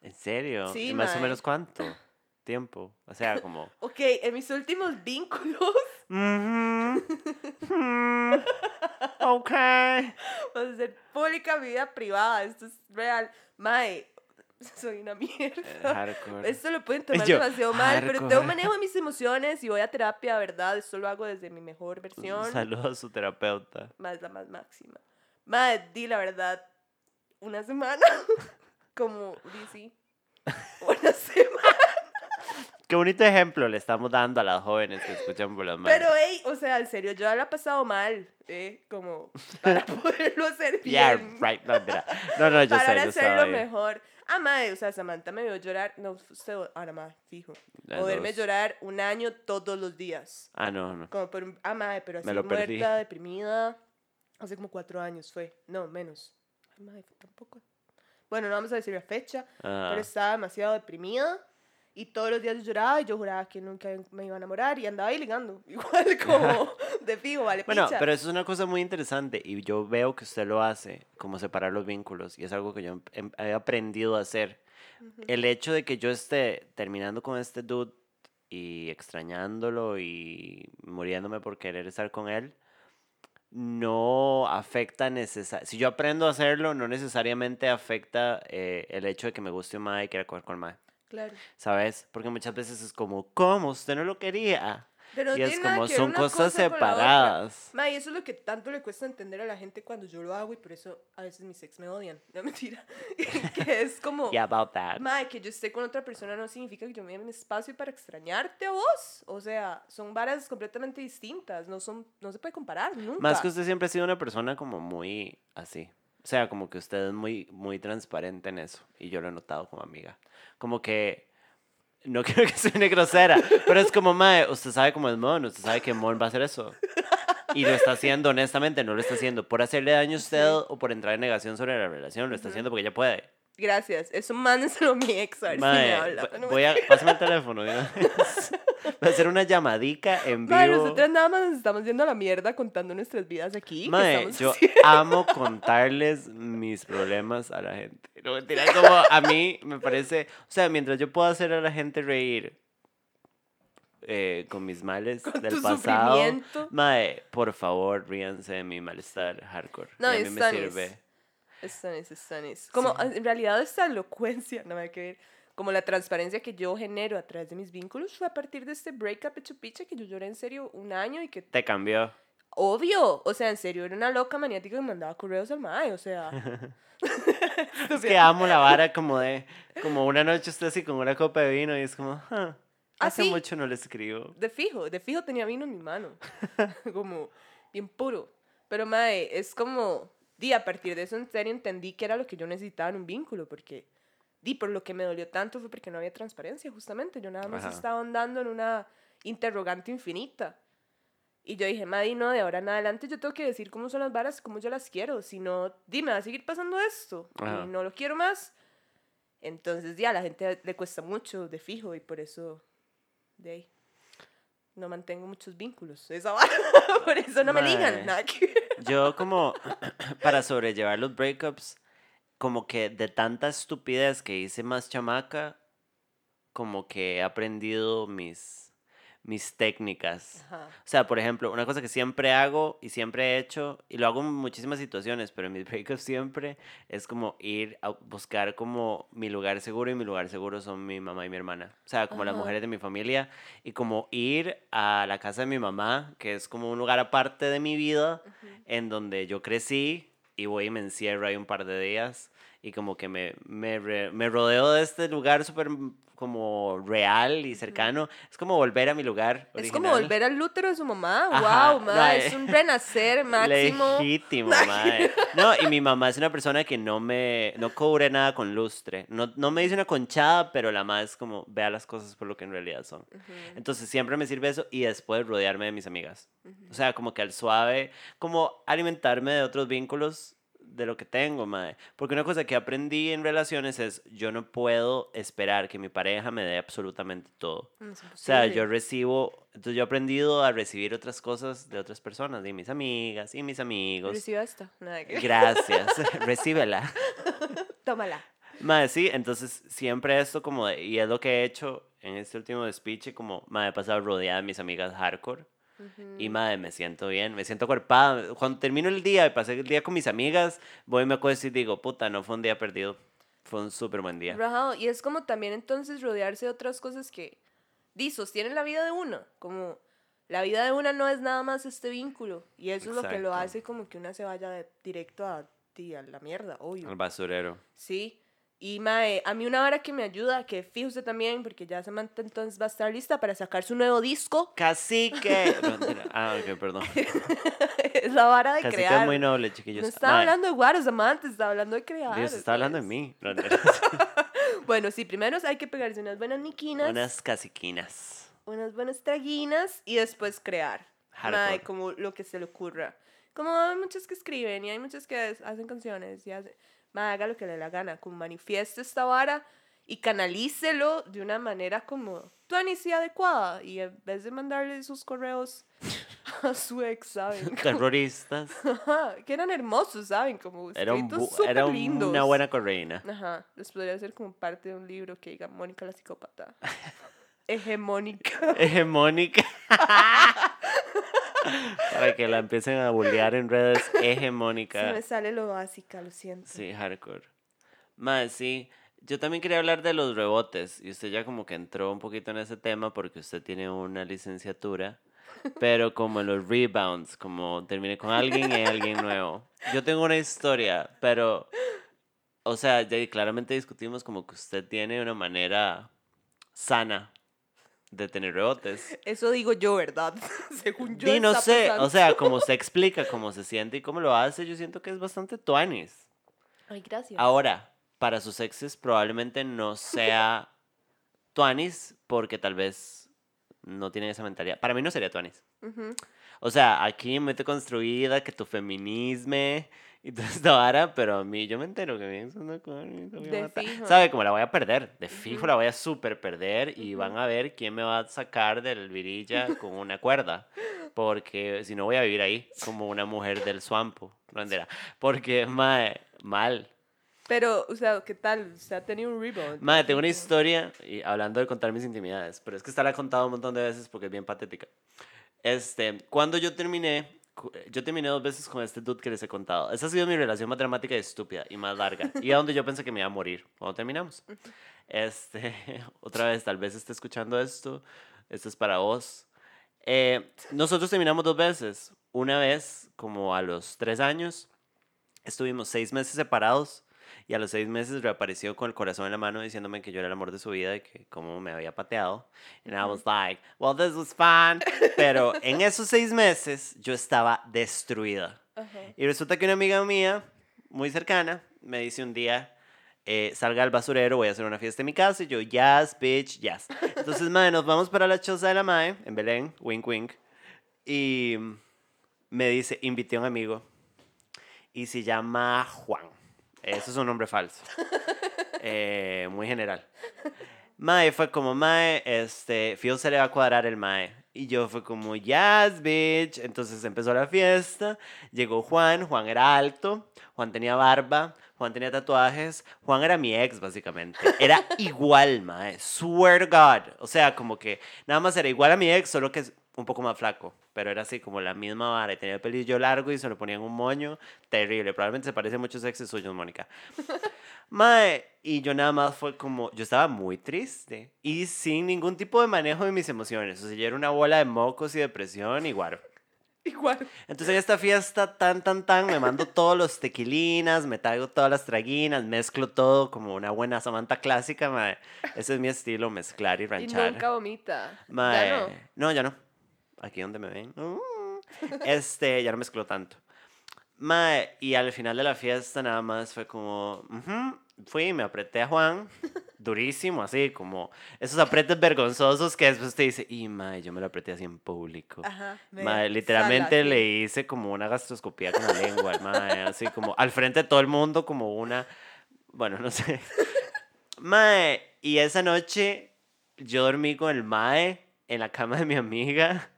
¿En serio? Sí, ¿Y más o mae. menos cuánto tiempo? O sea, como... Ok, en mis últimos vínculos, Ujú. Mm. ok. Vamos a hacer pública mi vida privada. Esto es real. Mae, soy una Eh, mierda. Hardcore. Esto lo pueden tomar Yo, demasiado mal, pero hardcore. tengo manejo de mis emociones y voy a terapia, ¿verdad? Esto lo hago desde mi mejor versión. Saludos a su terapeuta. Más la más máxima. Mae, di la verdad. Una semana. Como, sí. Una semana. Qué bonito ejemplo le estamos dando a las jóvenes que escuchan por las manos. Pero, hey, o sea, en serio, yo la he pasado mal, ¿eh? Como para poderlo hacer bien. Yeah, right. No, mira. no, no, yo para sé, yo hacerlo estaba bien. mejor. Ah, madre, o sea, Samantha me vio llorar. No, usted, ahora más, fijo. O verme llorar un año todos los días. Ah, no, no. Como por. Ah, madre, pero así perdí. muerta, deprimida. Hace como cuatro años fue. No, menos. Ay, madre, tampoco. Bueno, no vamos a decir la fecha. Ah. Pero estaba demasiado deprimida. Y todos los días yo lloraba y yo juraba que nunca me iba a enamorar. Y andaba ahí ligando. Igual como de fijo, vale, Bueno, picha. pero eso es una cosa muy interesante y yo veo que usted lo hace, como separar los vínculos, y es algo que yo em- he aprendido a hacer. El hecho de que yo esté terminando con este dude y extrañándolo y muriéndome por querer estar con él, no afecta necesariamente. Si yo aprendo a hacerlo, no necesariamente afecta eh, el hecho de que me guste un mae y quiera coger con el mae. Claro. ¿Sabes? Porque muchas veces es como, ¿cómo? Usted no lo quería. Pero y es como, son cosas cosa separadas. Ma, y eso es lo que tanto le cuesta entender a la gente cuando yo lo hago y por eso a veces mis ex me odian. No mentira. que es como, Yeah, about that. ma, que yo esté con otra persona no significa que yo me dé un espacio para extrañarte a vos. O sea, son varas completamente distintas. No, son, no se puede comparar nunca. Más que usted siempre ha sido una persona como muy así. O sea, como que usted es muy, muy transparente en eso. Y yo lo he notado como amiga. Como que. No quiero que suene grosera, pero es como, mae, usted sabe cómo es Mon, usted sabe que Mon va a hacer eso. Y lo está haciendo, honestamente, no lo está haciendo por hacerle daño a usted o por entrar en negación sobre la relación, lo está haciendo porque ella puede. Gracias. Eso mándenselo a mi ex, a ver si me habla. No, voy a, pásame el teléfono. Voy a hacer una llamadica en vivo. nosotras nada más nos estamos yendo a la mierda contando nuestras vidas aquí. ¿qué Mae, estamos yo haciendo? amo contarles mis problemas a la gente. No, mentira, como a mí me parece, o sea, mientras yo puedo hacer a la gente reír eh, con mis males Con del pasado, mae, por favor, ríanse de mi malestar hardcore. No, y a mí me sirve. Está nice. Como en realidad esta elocuencia, no me hay que ver, como la transparencia que yo genero a través de mis vínculos fue a partir de este breakup hecho picha que yo lloré en serio un año y que, Te cambió. obvio, o sea, en serio, era una loca maniática que me mandaba correos al mae, o sea. Es que amo la vara como de, como una noche usted así con una copa de vino y es como, "Ah, hace Así. mucho no le escribo. De fijo, de fijo tenía vino en mi mano. como bien puro. Pero, mae, es como. Di, a partir de eso en serio entendí que era lo que yo necesitaba en un vínculo, porque. Di, por lo que me dolió tanto fue porque no había transparencia, justamente. Yo nada más Ajá. estaba andando en una interrogante infinita. Y yo dije, Madi, no, de ahora en adelante yo tengo que decir cómo son las varas, cómo yo las quiero. Si no, dime, va a seguir pasando esto. Ajá. Y no lo quiero más. Entonces, ya, a la gente le cuesta mucho de fijo y por eso, de ahí, no mantengo muchos vínculos. Esa vara. por eso no me ligan. Nada que. Yo como para sobrellevar los breakups, como que de tanta estupidez que hice más chamaca, como que he aprendido mis, mis técnicas. Ajá. O sea, por ejemplo, una cosa que siempre hago y siempre he hecho, y lo hago en muchísimas situaciones, pero en mis breakups siempre es como ir a buscar como mi lugar seguro y mi lugar seguro son mi mamá y mi hermana. O sea, como las mujeres de mi familia y como ir a la casa de mi mamá, que es como un lugar aparte de mi vida, en donde yo crecí y voy y me encierro ahí un par de días y como que me, me, re- me rodeo de este lugar súper como real y cercano. Es como volver a mi lugar Es como original. volver al útero de su mamá. Ajá, wow, ma, eh. es un renacer máximo. Legítimo, mae. No, y mi mamá es una persona que no me, no cubre nada con lustre. No, no me dice una conchada, pero la más es como, vea las cosas por lo que en realidad son. Entonces siempre me sirve eso y después rodearme de mis amigas. O sea, como que al suave, como alimentarme de otros vínculos de lo que tengo, mae. Porque una cosa que aprendí en relaciones es, yo no puedo esperar que mi pareja me dé absolutamente todo. No, O sea, yo recibo, entonces yo he aprendido a recibir otras cosas de otras personas, de mis amigas y mis amigos. Reciba esta. Nada que. Gracias, recíbela. Tómala. Madre, sí, entonces siempre esto como, de- y es lo que he hecho en este último despiche, como, madre, he pasado rodeada de mis amigas hardcore. Y madre, me siento bien, me siento cuerpada. Cuando termino el día y pasé el día con mis amigas, voy y me acuesto y digo, puta, no fue un día perdido. Fue un súper buen día. Rajado. Y es como también entonces rodearse de otras cosas que di, sostienen la vida de una. Como la vida de una no es nada más este vínculo. Y eso es lo que lo Exacto. hace como que una se vaya de- directo a, di, a la mierda, obvio. El basurero. Sí. Y mae, a mí una vara que me ayuda, que fíjese también, porque ya Samantha entonces va a estar lista para sacar su nuevo disco, Cacique. No, ah, ok, perdón. es la vara de Cacique crear. es muy noble, chiquillos. no estaba Mae, hablando de guaros, Samantha, estaba hablando de crear. Dios, está hablando de mí. No, no, Bueno, sí, primero hay que pegarse unas buenas niquinas, unas, Unas caciquinas. buenas traguinas y después crear. Hardcore. Mae, como lo que se le ocurra. Como hay muchos que escriben y hay muchos que hacen canciones y hacen... Mae, haga lo que le dé la gana, como manifieste esta vara y canalícelo de una manera como tuanis y adecuada. Y en vez de mandarle sus correos a su ex, ¿saben? Terroristas. Ajá, que eran hermosos, ¿saben? Como Era, un era un- lindos. una buena correína. Ajá, les podría ser como parte de un libro que diga Mónica la psicópata. Hegemónica. Hegemónica. Para que la empiecen a bullear en redes. Se Hegemónica. me sale lo básica, lo siento. Sí, hardcore. Más, sí. Yo también quería hablar de los rebotes. Y usted ya como que entró un poquito en ese tema porque usted tiene una licenciatura. Pero como los rebounds, como terminé con alguien y alguien nuevo. Yo tengo una historia, pero. O sea, ya claramente discutimos como que usted tiene una manera sana de tener rebotes. Eso digo yo, ¿verdad? Según yo. Y no está sé, o sea, como se explica, cómo se siente y cómo lo hace, yo siento que es bastante tuanis. Ay, gracias. Ahora, para sus exes probablemente no sea tuanis porque tal vez no tienen esa mentalidad. Para mí no sería tuanis. O sea, aquí mete construida que tu feminisme y toda esta vara, pero a mí yo me entero que mi ex anda con alguien, la voy a De matar. fijo. ¿Sabe? Como la voy a perder. De fijo la voy a super perder y van a ver quién me va a sacar del virilla con una cuerda. Porque si no voy a vivir ahí como una mujer del swampo. Porque, mae, mal. Pero, o sea, ¿qué tal? ¿Usted ha tenido un rebound? Madre, tengo una historia, y hablando de contar mis intimidades, pero es que esta la he contado un montón de veces porque es bien patética. Este, cuando yo terminé, yo terminé dos veces con este dude que les he contado. Esa ha sido mi relación más dramática y estúpida y más larga. Y a donde yo pensé que me iba a morir cuando terminamos. Este, otra vez, tal vez esté escuchando esto. Esto es para vos. Eh, nosotros terminamos dos veces. Una vez, como a los tres años, estuvimos seis meses separados. Y a los seis meses reapareció con el corazón en la mano diciéndome que yo era el amor de su vida y que como me había pateado. And I was like, well, this was fun. Pero en esos seis meses yo estaba destruida. Y resulta que una amiga mía, muy cercana, me dice un día, eh, salga al basurero, voy a hacer una fiesta en mi casa. Y yo, yes, bitch, yes. Entonces, madre, nos vamos para la choza de la madre, en Belén, wink, wink. Y me dice, invité a un amigo. Y se llama Juan. Eso es un nombre falso. Eh, muy general. Mae fue como, Mae, este, Fijo se le va a cuadrar el Mae. Y yo fue como, yes, bitch. Entonces empezó la fiesta. Llegó Juan. Juan era alto. Juan tenía barba. Juan tenía tatuajes. Juan era mi ex, básicamente. Era igual, Mae. Swear to God. O sea, como que nada más era igual a mi ex, solo que es un poco más flaco. Pero era así como la misma vara. Y tenía el pelillo largo y se lo ponían un moño. Terrible. Probablemente se parece a muchos exes suyos, Mónica. Mae, y yo nada más fue como, yo estaba muy triste y sin ningún tipo de manejo de mis emociones. O sea, yo era una bola de mocos y depresión y guaro. Igual. Entonces en esta fiesta tan, tan, tan, me mando todos los tequilinas, me traigo todas las traguinas, mezclo todo como una buena Samantha clásica, mae. Ese es mi estilo, mezclar y Y ranchar. nunca vomita. Mae, Ya no. no, ya no. Aquí donde me ven. Mm. Este, ya no mezcló tanto. Mae, y al final de la fiesta nada más fue como, ujú, fui y me apreté a Juan, durísimo, así como esos apretes vergonzosos que después te dice, y mae, yo me lo apreté así en público. Ajá. Mae, literalmente le hice como una gastroscopía con la lengua, al mae, así como al frente de todo el mundo, como una, bueno, no sé. Mae, y esa noche yo dormí con el mae en la cama de mi amiga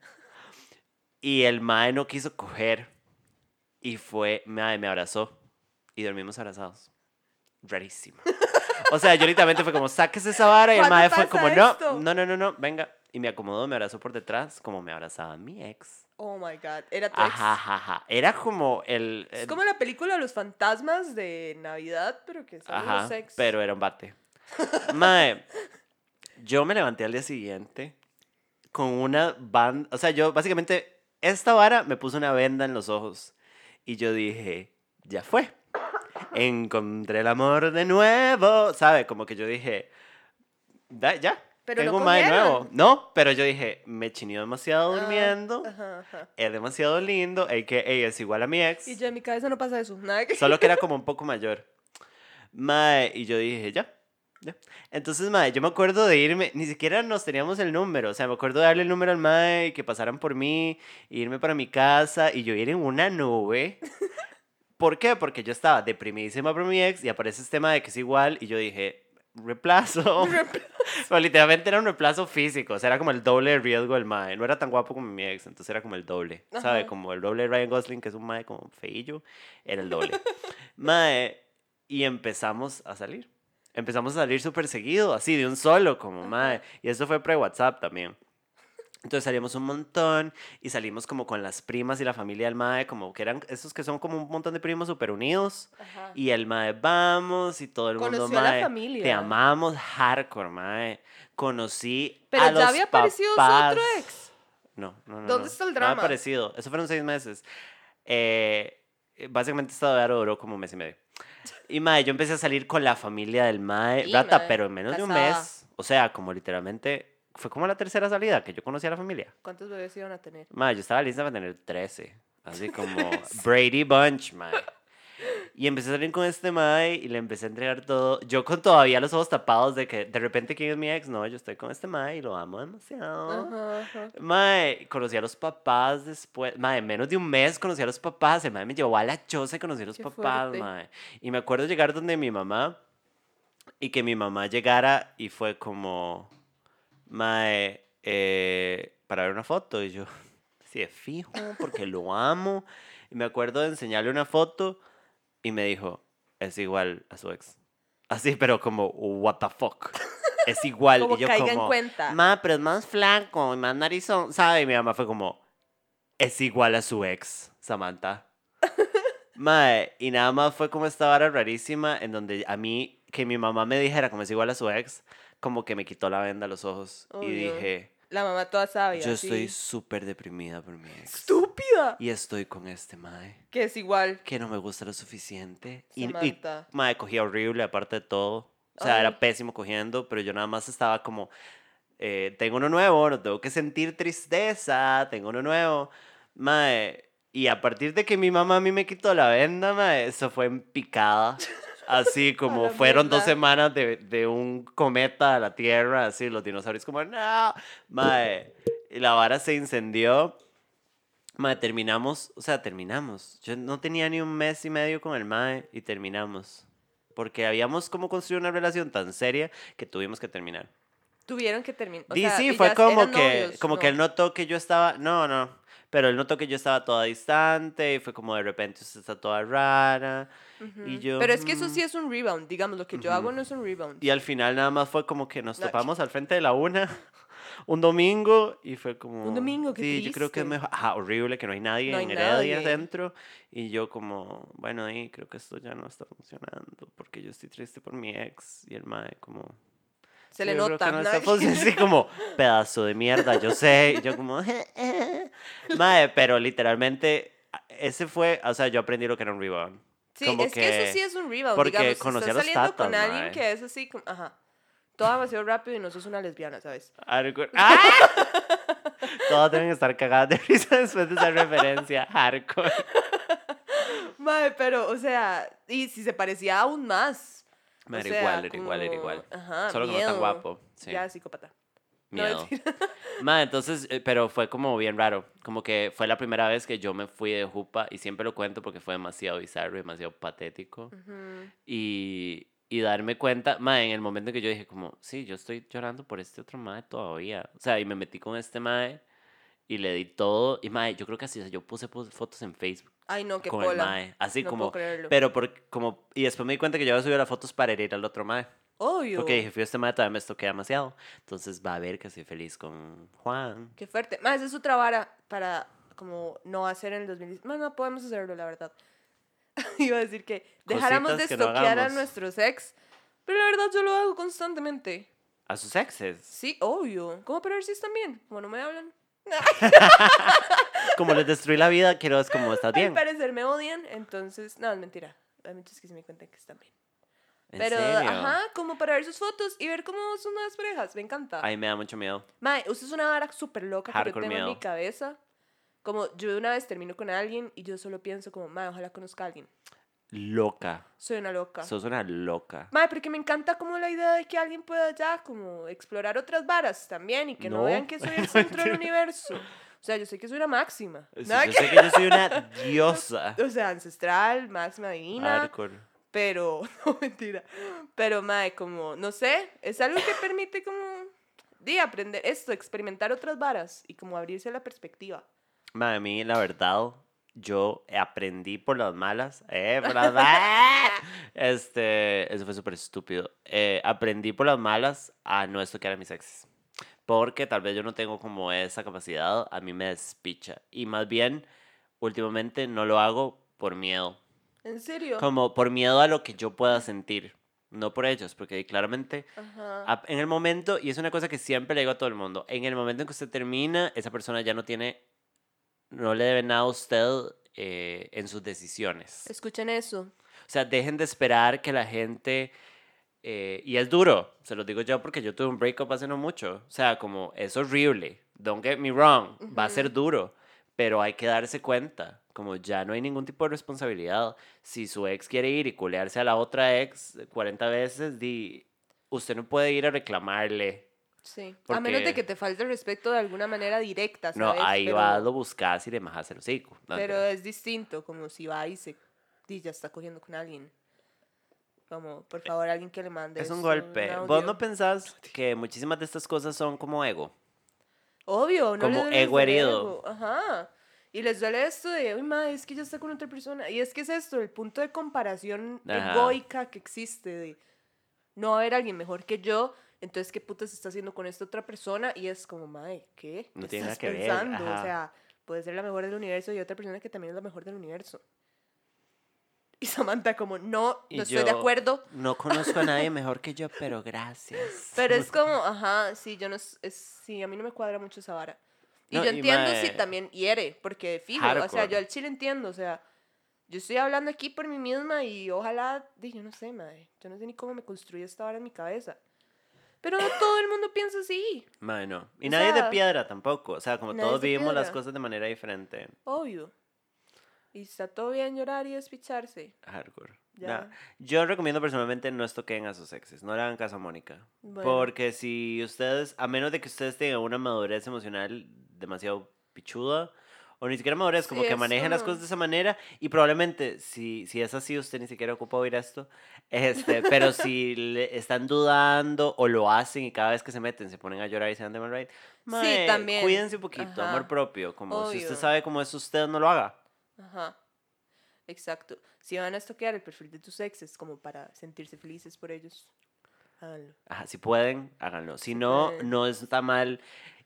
y el mae no quiso coger y fue, mae, me abrazó y dormimos abrazados. Rarísimo. O sea, yo literalmente fue como, saques esa vara y el ¿Cuándo mae fue como, no, esto? no, no, no, no, venga. Y me acomodó, me abrazó por detrás como me abrazaba mi ex. Oh my god. Era tu ex. Ajá, ajá, ajá. Era como el... Es como la película Los fantasmas de Navidad, pero que son Ajá, los ex. pero era un bate. Mae, yo me levanté al día siguiente con una banda, o sea, yo básicamente, esta vara me puso una venda en los ojos y yo dije, ya fue. encontré el amor de nuevo, ¿sabe? Como que yo dije, "Da- ya, Pero tengo no un mae nuevo. No, pero yo dije, me chineó demasiado Ah, durmiendo, Ajá, ajá. es demasiado lindo, a.k.a. es igual a mi ex. Y yo en mi cabeza no pasa eso. Nada que... Solo que era como un poco mayor. Mae, y yo dije, ya. Entonces, mae, yo me acuerdo de irme, ni siquiera nos teníamos el número, o sea, me acuerdo de darle el número al y que pasaran por mí, irme para mi casa y yo ir en una nube. ¿Por qué? Porque yo estaba deprimidísima por mi ex y aparece este mae que es igual y yo dije, reemplazo. Pero literalmente era un reemplazo físico, o sea, era como el doble de riesgo del mae. No era tan guapo como mi ex, entonces era como el doble, ¿sabe? Ajá. Como el doble de Ryan Gosling, que es un mae como feillo, era el doble. mae, y empezamos a salir. Empezamos a salir súper seguido, así, de un solo, como mae. Y eso fue pre-WhatsApp también. Entonces salimos un montón y salimos como con las primas y la familia del mae, como que eran esos que son como un montón de primos súper unidos. Ajá. Y el mae, vamos, y todo el mundo, Conoció a la mae, familia. te amamos hardcore, mae. Conocí Pero a ya los había aparecido su papás. otro ex. No, no, no. ¿Dónde no. está el No había drama? aparecido. Eso fueron seis meses. Eh, básicamente esta duró como un mes y medio. Y mae, yo empecé a salir con la familia del mae, Y, rata, mae, pero en menos de un casada. mes. O sea, como literalmente, fue como la tercera salida que yo conocí a la familia. ¿Cuántos bebés iban a tener? Mae, yo estaba lista para tener 13. Así como Brady Bunch, mae. Y empecé a salir con este mae y le empecé a entregar todo. Yo con todavía los ojos tapados de que de repente quién es mi ex. No, yo estoy con este mae y lo amo demasiado. Ajá, ajá. Mae, conocí a los papás después. Mae, en menos de un mes conocí a los papás. El mae me llevó a la choza y conocí a los Qué papás, fuerte. mae. Y me acuerdo llegar donde mi mamá y que mi mamá llegara y fue como, mae, eh, para ver una foto. Y yo, sí, de fijo, porque lo amo. Y me acuerdo de enseñarle una foto y me dijo, es igual a su ex. Así, pero como, what the fuck. Es igual. Como y yo caiga en como, cuenta. Ma, pero es más flaco y más narizón, ¿sabe? Y mi mamá fue como, es igual a su ex, Samantha. Mae, y nada más fue como esta vara rarísima en donde a mí, que mi mamá me dijera como es igual a su ex, como que me quitó la venda a los ojos. Y Obvio. dije, La mamá toda sabia. yo sí. estoy súper deprimida por mi ex. Estúpida. Y estoy con este mae, Que es igual. que no me gusta lo suficiente. Y, y Samantha. mae, cogía horrible aparte de todo. O sea, Ay. era pésimo cogiendo, pero yo nada más estaba como, eh, tengo uno nuevo, no tengo que sentir tristeza, tengo uno nuevo. Mae, y a partir de que mi mamá a mí me quitó la venda, mae, eso fue en picada. Así como fueron dos semanas de, de un cometa a la Tierra, así los dinosaurios como, no, mae. Y la vara se incendió. Mae, terminamos, o sea, terminamos. Yo no tenía ni un mes y medio con el Mae y terminamos. Porque habíamos como construido una relación tan seria que tuvimos que terminar. Tuvieron que terminar. Y sí, fue como que, como que él no. notó que yo estaba, no, no, pero él notó que yo estaba toda distante y fue como de repente usted está toda rara. Y yo... Pero es que eso "Mm". sí es un rebound. Digamos, lo que yo hago no es un rebound. Y al final nada más fue como que nos No, topamos al frente de la una un domingo y fue como... Un domingo, qué Sí, yo creo que es triste. mejor... Ajá, horrible que no hay nadie No hay en Heredia nadie. dentro. Y yo como, bueno, ahí creo que esto ya no está funcionando porque yo estoy triste por mi ex. Y el mae como... Se le "Yo creo nota. que no está funcionando". Así como, pedazo de mierda, yo sé. Y yo como... mae, pero literalmente ese fue... O sea, yo aprendí lo que era un rebound. Sí, Como es que, eso sí es un rebound. porque digamos, conocí a estás los saliendo tatas, con alguien mae. que es así como, ajá, todo demasiado rápido y no sos una lesbiana, ¿sabes? Hardcore. ¡Ah! Todas deben estar cagadas de risa después de esa referencia. Hardcore. Mae, pero, o sea, y si se parecía aún más. Me era sea, igual, era igual, era como, igual. Solo que no tan miedo. guapo. Sí, Ya, psicópata. No, miedo. mentira. Ma, entonces, eh, pero fue como bien raro. Como que fue la primera vez que yo me fui de Jupa y siempre lo cuento porque fue demasiado bizarro, demasiado patético. Ujú. Y, y darme cuenta, ma, en el momento en que yo dije como, sí, yo estoy llorando por este otro mae todavía. O sea, y me metí con este mae y le di todo. Y mae, yo creo que así, yo puse fotos en Facebook Ay, no, qué con el pola. mae. Así No como, puedo creerlo. pero por, como, y después me di cuenta que yo había subido las fotos para herir al otro mae. Obvio. Porque dije, fui este mae todavía me estoqué demasiado. Entonces va a ver que soy feliz con Juan. Qué fuerte. Más, es otra vara para como no hacer en el 2010. No, no podemos hacerlo, la verdad. Iba a decir que dejáramos de Cositas que no estoquear a hagamos. nuestros ex. Pero la verdad yo lo hago constantemente. A sus exes. Sí, obvio. ¿Cómo para ver si están bien? Como no me hablan. Como les destruí la vida, quiero es como, ¿estás Al bien? parecer me odian, entonces, no, es mentira. hay muchos que se me cuentan que están bien. ¿En Pero, serio? ajá, como para ver sus fotos y ver cómo son las parejas. Me encanta. Ay, me da mucho miedo. Mae, usted es una vara súper loca que yo Hardcore tengo en miedo. mi cabeza. Como yo una vez termino con alguien y yo solo pienso como, mae, ojalá conozca a alguien. Loca. Soy una loca. Sos una loca. Mae, porque me encanta como la idea de que alguien pueda ya como explorar otras varas también y que no, No. vean que soy el centro del universo. O sea, yo sé que soy una máxima. Sí, yo que- sé que yo soy una diosa. O sea, ancestral, máxima divina. Hardcore. Pero, no mentira. Pero, mae, como, no sé, es algo que permite como, de aprender esto, experimentar otras varas y como abrirse a la perspectiva. Ma, a mí, la verdad, yo aprendí por las malas. Eh, malas. Este, eso fue súper estúpido. Eh, aprendí por las malas a no estoquear a mis exes. Porque tal vez yo no tengo como esa capacidad, a mí me despicha. Y más bien, últimamente no lo hago por miedo. ¿En serio? Como por miedo a lo que yo pueda sentir. No por ellos, porque claramente Ajá. en el momento, y es una cosa que siempre le digo a todo el mundo, en el momento en que usted termina, esa persona ya no tiene, no le debe nada a usted eh, en sus decisiones. Escuchen eso. O sea, dejen de esperar que la gente, eh, y es duro, se lo digo yo porque yo tuve un breakup hace no mucho, o sea, como es horrible, don't get me wrong, va a ser duro, pero hay que darse cuenta, como ya no hay ningún tipo de responsabilidad. Si su ex quiere ir y culearse a la otra ex 40 veces, di, usted no puede ir a reclamarle. Sí. A menos de Porque- que te falte el respeto de alguna manera directa, No, ¿sabes? ahí pero, va, lo buscas y le majas el hocico. No, Pero mentira. es distinto, como si va y se y ya está cogiendo con alguien. Como, por favor, alguien que le mande. es un golpe. audio. ¿Vos no pensás que muchísimas de estas cosas son como ego? Obvio, no Como ego herido. ego, Ajá. Y les duele esto de, uy, ma, es que ya está con otra persona. Y es que es esto, el punto de comparación Ajá. egoica que existe de no haber alguien mejor que yo. Entonces, ¿qué putas está haciendo con esta otra persona? Y es como, mae, ¿qué? No ¿Qué tiene nada que ver, pensando? ajá. O sea, puede ser la mejor del universo y otra persona que también es la mejor del universo. Y Samantha como, no, Y no estoy de acuerdo. No conozco a nadie mejor que yo, pero gracias. Pero es como, ajá, sí, yo no, es, sí, a mí no me cuadra mucho esa vara. Y No, yo y entiendo si también hiere, porque fijo, o sea, yo al chile entiendo, o sea, yo estoy hablando aquí por mí misma y ojalá, yo no sé, madre, yo no sé ni cómo me construí esta vara en mi cabeza. Pero no todo el mundo piensa así, Mae, no. Y O nadie de piedra tampoco. O sea, como todos vivimos las cosas de manera diferente. obvio. Y está todo bien llorar y despicharse. Hardcore. Ya. Nah, Yo recomiendo personalmente no estoquen a sus exes. No le hagan caso a Mónica. Bueno. Porque si ustedes, a menos de que ustedes tengan una madurez emocional demasiado pichuda, o ni siquiera madurez, como Sí, que es manejen las cosas de esa manera, y probablemente, si, si es así, usted ni siquiera ocupa oír esto, este, pero si le están dudando o lo hacen y cada vez que se meten se ponen a llorar y se dan de mal ride, mae, también. cuídense un poquito, Ajá. amor propio, como si usted sabe cómo es usted, no lo haga. Ajá. Exacto. Si van a estoquear el perfil de tus exes como para sentirse felices por ellos, háganlo. Ajá, si pueden, háganlo. Si no, pueden. no está mal.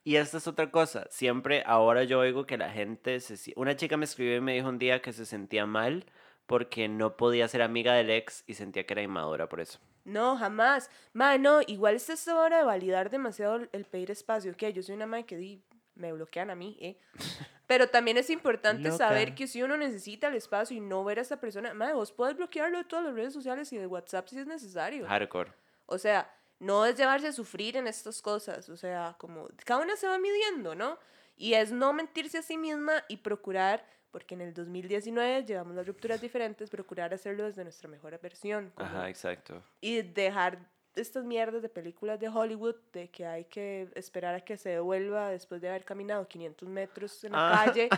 Y esta es otra cosa. Siempre, ahora yo oigo que la gente se... si- Una chica me escribió y me dijo un día que se sentía mal porque no podía ser amiga del ex y sentía que era inmadura por eso. No, jamás. Ma, no, igual es esta hora de validar demasiado el- pedir espacio. Que yo soy una madre que di, me bloquean a mí, ¿eh? Pero también es importante saber que si uno necesita el espacio y no ver a esa persona, ma, vos puedes bloquearlo de todas las redes sociales y de WhatsApp si es necesario. Hardcore. O sea, no es llevarse a sufrir en estas cosas. O sea, como cada una se va midiendo, ¿no? Y es no mentirse a sí misma y procurar, porque en el 2019 llevamos las rupturas diferentes, procurar hacerlo desde nuestra mejor versión. como- Ajá, exacto. y dejar estas mierdas de películas de Hollywood de que hay que esperar a que se devuelva después de haber caminado 500 metros en la Ah. calle.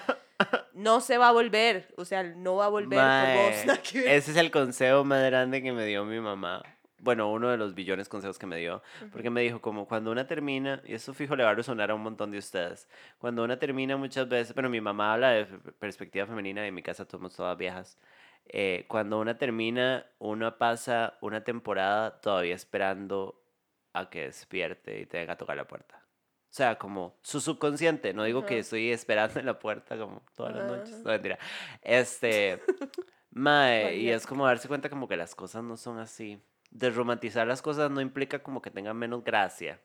No se va a volver, o sea, no va a volver vos. Mae, que ver. ese es el consejo más grande que me dio mi mamá. Bueno, uno de los billones consejos que me dio. Porque me dijo como cuando una termina, y eso fijo le va a resonar a un montón de ustedes. Cuando una termina muchas veces, bueno, mi mamá habla de perspectiva femenina y en mi casa somos todas viejas. eh, cuando una termina, uno pasa una temporada todavía esperando a que despierte y te venga a tocar la puerta. O sea, como su subconsciente. No digo que estoy esperando en la puerta como todas las noches. Ajá. No, mentira. Este. Mae, y es como darse cuenta como que las cosas no son así. Desromantizar las cosas no implica como que tengan menos gracia,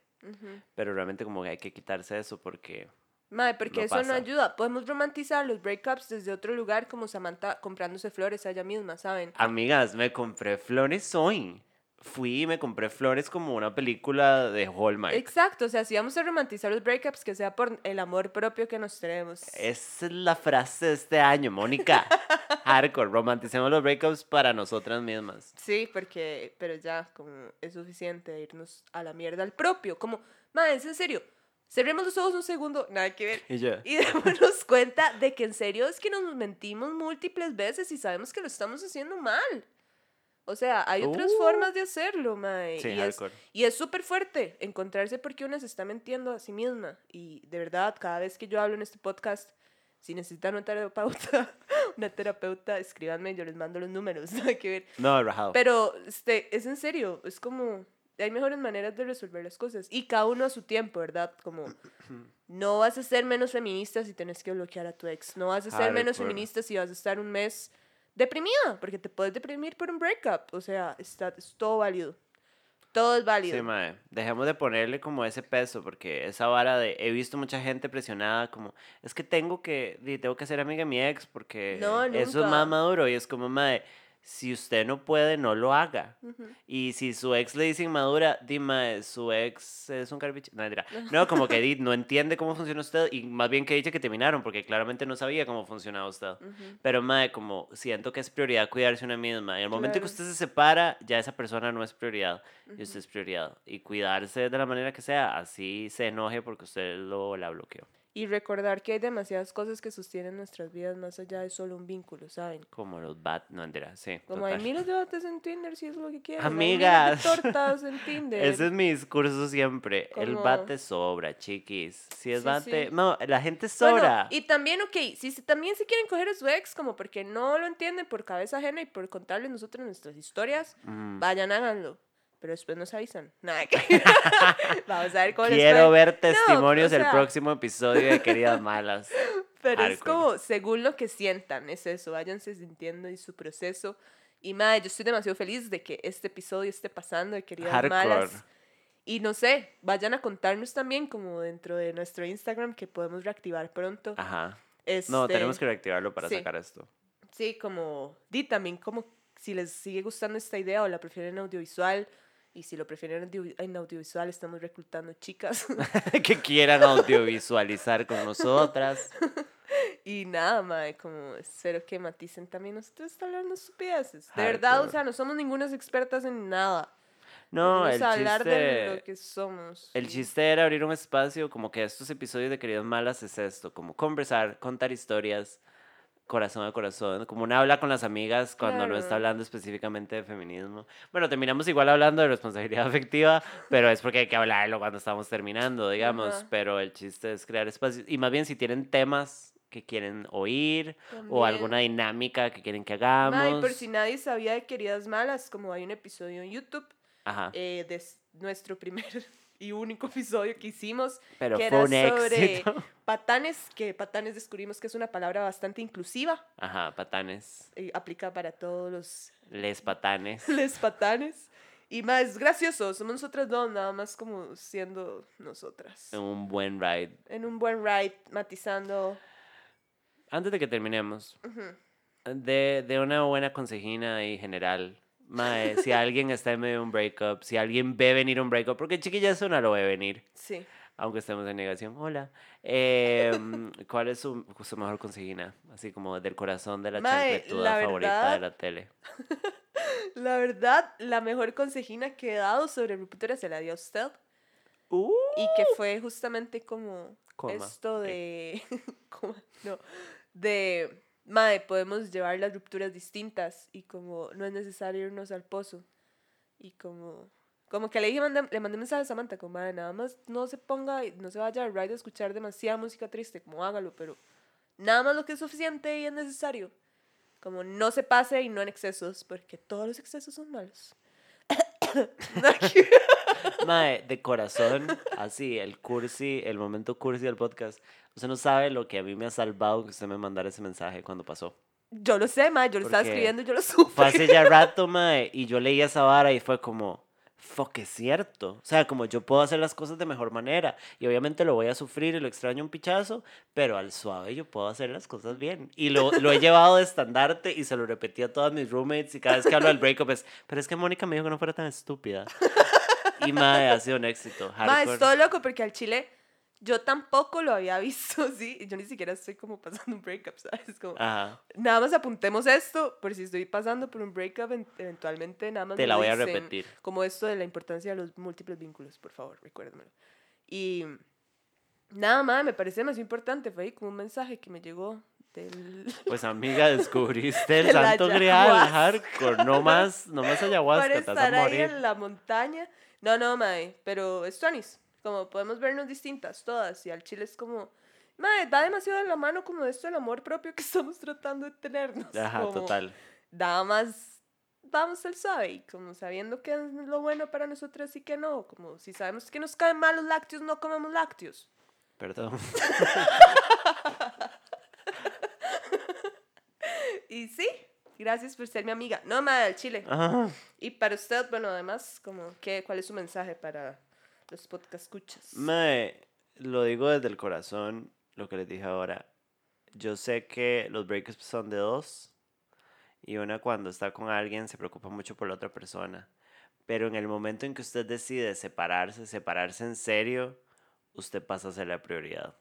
pero realmente como que hay que quitarse eso porque Mae, porque No eso no ayuda. Podemos romantizar los breakups desde otro lugar, como Samantha comprándose flores a ella misma, ¿saben? Amigas, me compré flores hoy. Fui y me compré flores como una película de Hallmark. Exacto, o sea, si vamos a romantizar los breakups, que sea por el amor propio que nos tenemos. Esa es la frase de este año, Mónica. Hardcore, romanticemos los breakups para nosotras mismas. Sí, porque, pero ya, como es suficiente irnos a la mierda al propio. Como, mae, es en serio, cerremos los ojos un segundo, nada que ver. Y yo, Y démonos cuenta de que en serio es que nos mentimos múltiples veces y sabemos que lo estamos haciendo mal. O sea, hay otras Uh. formas de hacerlo, mae. Sí, y es, hardcore. y es súper fuerte encontrarse porque una se está mintiendo a sí misma. Y de verdad, cada vez que yo hablo en este podcast, si necesitan una terapeuta, una terapeuta, escríbanme, yo les mando los números, nada que ver. no, rajado. Pero este, es en serio, es como, hay mejores maneras de resolver las cosas. Y cada uno a su tiempo, ¿verdad? Como, no vas a ser menos feminista si tenés que bloquear a tu ex. No vas a ser menos feminista si vas a estar un mes deprimida, porque te puedes deprimir por un breakup. O sea, está, es todo válido. Todo es válido. Sí, mae. Dejemos de ponerle como ese peso, porque esa vara de. He visto mucha gente presionada, como. Es que tengo que. Tengo que ser amiga de mi ex, porque. No, Eso es más maduro. Y es como, mae. Si usted no puede, no lo haga. Ujú. Y si su ex le dice inmadura, dime, su ex es un carbiche. No, no, como que no entiende cómo funciona usted y más bien que dice que terminaron porque claramente no sabía cómo funcionaba usted. Ujú. Pero, mae, como siento que es prioridad cuidarse una misma. Y el momento que Claro. usted se separa, ya esa persona no es prioridad. Y usted es prioridad. Y cuidarse de la manera que sea, así se enoje porque usted lo la bloqueó. Y recordar que hay demasiadas cosas que sostienen nuestras vidas más allá de solo un vínculo, ¿saben? Como los bat, no entera, sí. Como hay total. miles de bates en Tinder, si es lo que quieres. Amigas. Hay miles de tortas en Tinder. Ese es mi discurso siempre. El bate sobra, chiquis. Si es Sí, bate. sí. No, la gente Bueno, sobra. y también, ok, si se- también se quieren coger a su ex, como porque no lo entienden por cabeza ajena y por contarles nosotros nuestras historias, Mm. vayan, háganlo. Pero después nos avisan. Nada que... Vamos a ver cómo Quiero ver No, testimonios o del sea, próximo episodio de Queridas Malas. Pero es como, según lo que sientan, es eso. Váyanse sintiendo y su proceso. Y madre, yo estoy demasiado feliz de que este episodio esté pasando de Queridas Hardcore. Malas. Y no sé, vayan a contarnos también, como dentro de nuestro Instagram, que podemos reactivar pronto. Ajá. No, Este, tenemos que reactivarlo para sí. sacar esto. Sí, como, di también como si les sigue gustando esta idea o la prefieren audiovisual. Y si lo prefieren en audiovisual, estamos reclutando chicas. que quieran audiovisualizar con nosotras. y nada, mae, como espero que maticen también nosotros estamos hablando estupideces. De verdad, o sea, no somos ningunas expertas en nada. No, Vamos el a hablar de chiste. lo que somos. El chiste era abrir un espacio, como que estos episodios de Queridas Malas es esto, como conversar, contar historias, corazón a corazón, como una habla con las amigas cuando no está Claro. hablando específicamente de feminismo. Bueno, terminamos igual hablando de responsabilidad afectiva, pero es porque hay que hablarlo cuando estamos terminando, digamos, Ajá. pero el chiste es crear espacios. Y más bien si tienen temas que quieren oír o También. alguna dinámica que quieren que hagamos. Mae, por si nadie sabía de Queridas Malas, como hay un episodio en YouTube Ajá. eh, de nuestro primer y único episodio que hicimos, Pero que fue era un sobre éxito. patanes, que patanes descubrimos que es una palabra bastante inclusiva, Ajá, patanes. y aplica para todos los Les patanes. les patanes. Y más es gracioso, somos nosotras dos, nada más como siendo nosotras. Un buen ride. En un buen ride, matizando. Antes de que terminemos, Ujú. de, de una buena consejina y general. Mae, si alguien está en medio de un breakup, si alguien ve venir un breakup, porque chiquilla eso no lo ve venir, Sí. aunque estemos en negación. Hola. Em, ¿Cuál es su, su mejor consejina? Así como del corazón de la Mae, chancletuda la favorita verdad- de la tele. La verdad, la mejor consejina que he dado sobre ruptura se la dio a usted. Y que fue justamente como Coma. esto de. coma, no. De. Mae, podemos llevar las rupturas distintas y como no es necesario irnos al pozo. Y como. Como que le dije, mandé- le mandé mensaje a Samantha, como, "Mae, nada más no se ponga, no se vaya al radio a escuchar demasiada música triste, como hágalo, pero nada más lo que es suficiente y es necesario. Como no se pase y no en excesos, porque todos los excesos son malos. Mae, de corazón, así, el cursi, el momento cursi del podcast. Usted no sabe lo que a mí me ha salvado que usted me mandara ese mensaje cuando pasó. Yo lo sé, ma, yo lo estaba Porque escribiendo yo lo supe. Fue hace ya rato, mae, y yo leí esa vara y fue como, fuck, es cierto. O sea, como yo puedo hacer las cosas de mejor manera. Y obviamente lo voy a sufrir y lo extraño un pichazo, pero al suave yo puedo hacer las cosas bien. Y lo, lo he llevado de estandarte y se lo repetí a todas mis roommates y cada vez que hablo del breakup es, pero es que Mónica me dijo que no fuera tan estúpida. Y madre, ha sido un éxito. Ma, hardcore. es todo loco porque al chile yo tampoco lo había visto, sí. Yo ni siquiera estoy como pasando un breakup, ¿sabes? Como, Ajá. nada más apuntemos esto, por si estoy pasando por un breakup, en- eventualmente nada más Te la voy a dicen repetir. Como esto de la importancia de los múltiples vínculos, por favor, recuérdamelo. Y nada más, me parece más importante, fue ahí como un mensaje que me llegó del... Pues amiga, descubriste el De santo grial, hardcore. No más, no más para ayahuasca, te vas a estar ahí morir. en la montaña. No, no, mae, pero es tuanis. Como podemos vernos distintas todas y al chile es como, mae, va demasiado de la mano como esto del amor propio que estamos tratando de tenernos. Ajá, como, total. Nada más vamos al suave y como sabiendo qué es lo bueno para nosotras y qué no. Como si sabemos que nos caen mal los lácteos, no comemos lácteos. Perdón. Y sí, gracias por ser mi amiga. No, mae, al chile. Ajá. Y para usted, bueno, además, como, ¿qué, ¿cuál es su mensaje para los podcast escuchas? Mae, lo digo desde el corazón, lo que les dije ahora. Yo sé que los breakups son de dos y una cuando está con alguien se preocupa mucho por la otra persona. Pero en el momento en que usted decide separarse, separarse en serio, usted pasa a ser la prioridad.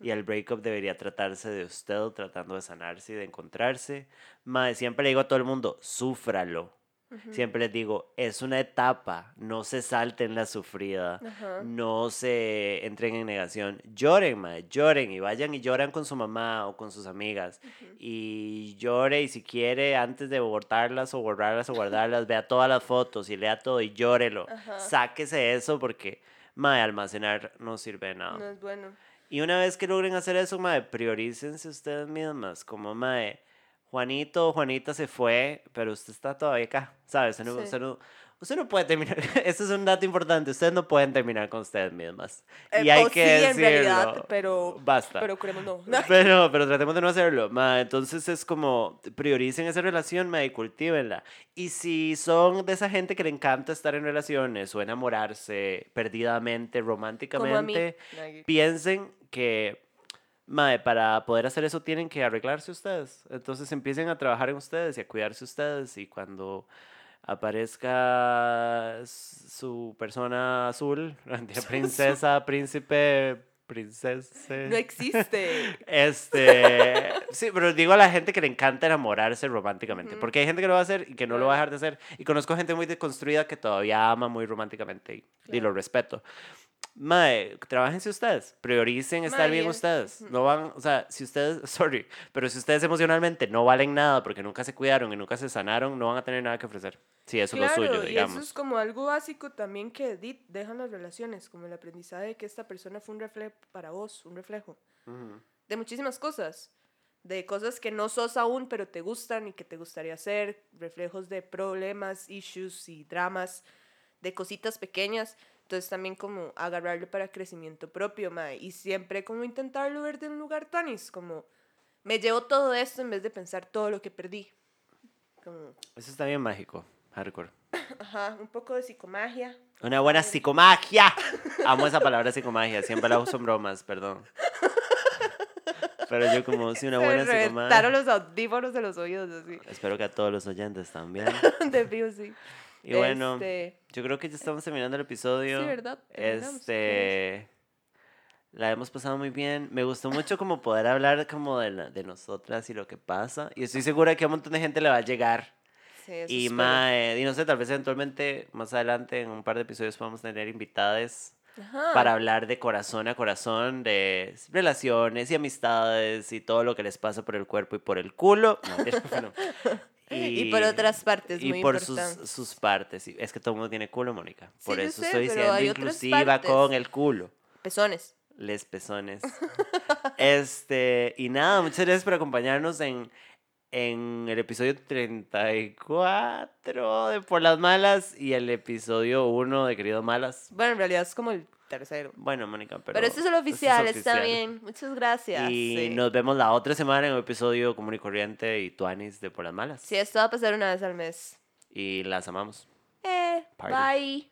Y el breakup debería tratarse de usted tratando de sanarse y de encontrarse. Mae, siempre le digo a todo el mundo, súfralo. Siempre les digo, es una etapa, no se salten la sufrida, no se entren en negación. Lloren, mae, lloren y vayan y lloran con su mamá o con sus amigas. Y llore y si quiere, antes de botarlas o borrarlas o guardarlas, vea todas las fotos y lea todo y llórelo. Sáquese eso porque, mae, almacenar no sirve de nada. No es bueno. Y una vez que logren hacer eso, mae, priorícense ustedes mismas. Como, mae, Juanito Juanita se fue, pero usted está todavía acá, ¿sabes? Usted no, Sí. usted no, usted no puede terminar. Este es un dato importante. Ustedes no pueden terminar con ustedes mismas. y Eh, hay o que sí, decirlo. en realidad, pero, Basta. pero creemos no. Pero, pero tratemos de no hacerlo. Ma, entonces es como, prioricen esa relación, ma, y cultívenla. Y si son de esa gente que le encanta estar en relaciones o enamorarse perdidamente, románticamente, piensen que mae, para poder hacer eso tienen que arreglarse ustedes. Entonces empiecen a trabajar en ustedes y a cuidarse ustedes. Y cuando aparezca su persona azul, princesa, príncipe, princesa. No existe. Este, sí, pero digo a la gente que le encanta enamorarse románticamente, Ujú. porque hay gente que lo va a hacer y que no lo va a Claro. dejar de hacer. Y conozco gente muy deconstruida que todavía ama muy románticamente y, y lo Claro. respeto. Mae, trabajense ustedes, prioricen estar bien bien. ustedes. No van, o sea, si ustedes, sorry, pero si ustedes emocionalmente no valen nada porque nunca se cuidaron y nunca se sanaron, no van a tener nada que ofrecer. Si eso claro, es lo suyo, y digamos. eso es como algo básico también que di- dejan las relaciones, como el aprendizaje de que esta persona fue un reflejo para vos, un reflejo Ujú. de muchísimas cosas, de cosas que no sos aún, pero te gustan y que te gustaría hacer, reflejos de problemas, issues y dramas, de cositas pequeñas. Entonces también como agarrarlo para crecimiento propio, mae, y siempre como intentarlo ver de un lugar tanis, como me llevo todo esto en vez de pensar todo lo que perdí. Como, Eso está bien mágico, hardcore. ajá, un poco de psicomagia. Una buena psicomagia. Amo esa palabra psicomagia. Siempre la uso en bromas, perdón. Pero yo como, sí, una Se buena psicomagia. los audífonos de los oídos así. Espero que a todos los oyentes también. de fijo, sí. Y bueno, Este, yo creo que ya estamos terminando el episodio. Sí, ¿verdad? Este... La hemos pasado muy bien. Me gustó mucho como poder hablar como de, la- de nosotras y lo que pasa. Y estoy segura que a un montón de gente le va a llegar. sí, eso Y, mae, y no sé, tal vez eventualmente, más adelante, en un par de episodios, podamos tener invitadas para hablar de corazón a corazón, de relaciones y amistades y todo lo que les pasa por el cuerpo y por el culo. No, mentira, Y por otras partes, Y muy por sus, sus partes. Es que todo el mundo tiene culo, Mónica. Por Sí, eso sé, estoy siendo inclusiva con el culo. Pezones. Les pezones. este, y nada, muchas gracias por acompañarnos en, en el episodio 34 de Por las Malas y el episodio 1 de Querido Malas. Bueno, en realidad es como el tercero. Bueno, Mónica, pero. Pero este es el este oficial, está bien. Muchas gracias. Y nos vemos la otra semana en un episodio común y corriente y Tuanis de Por las Malas. Sí, esto va a pasar una vez al mes. Y las amamos. Eh, bye.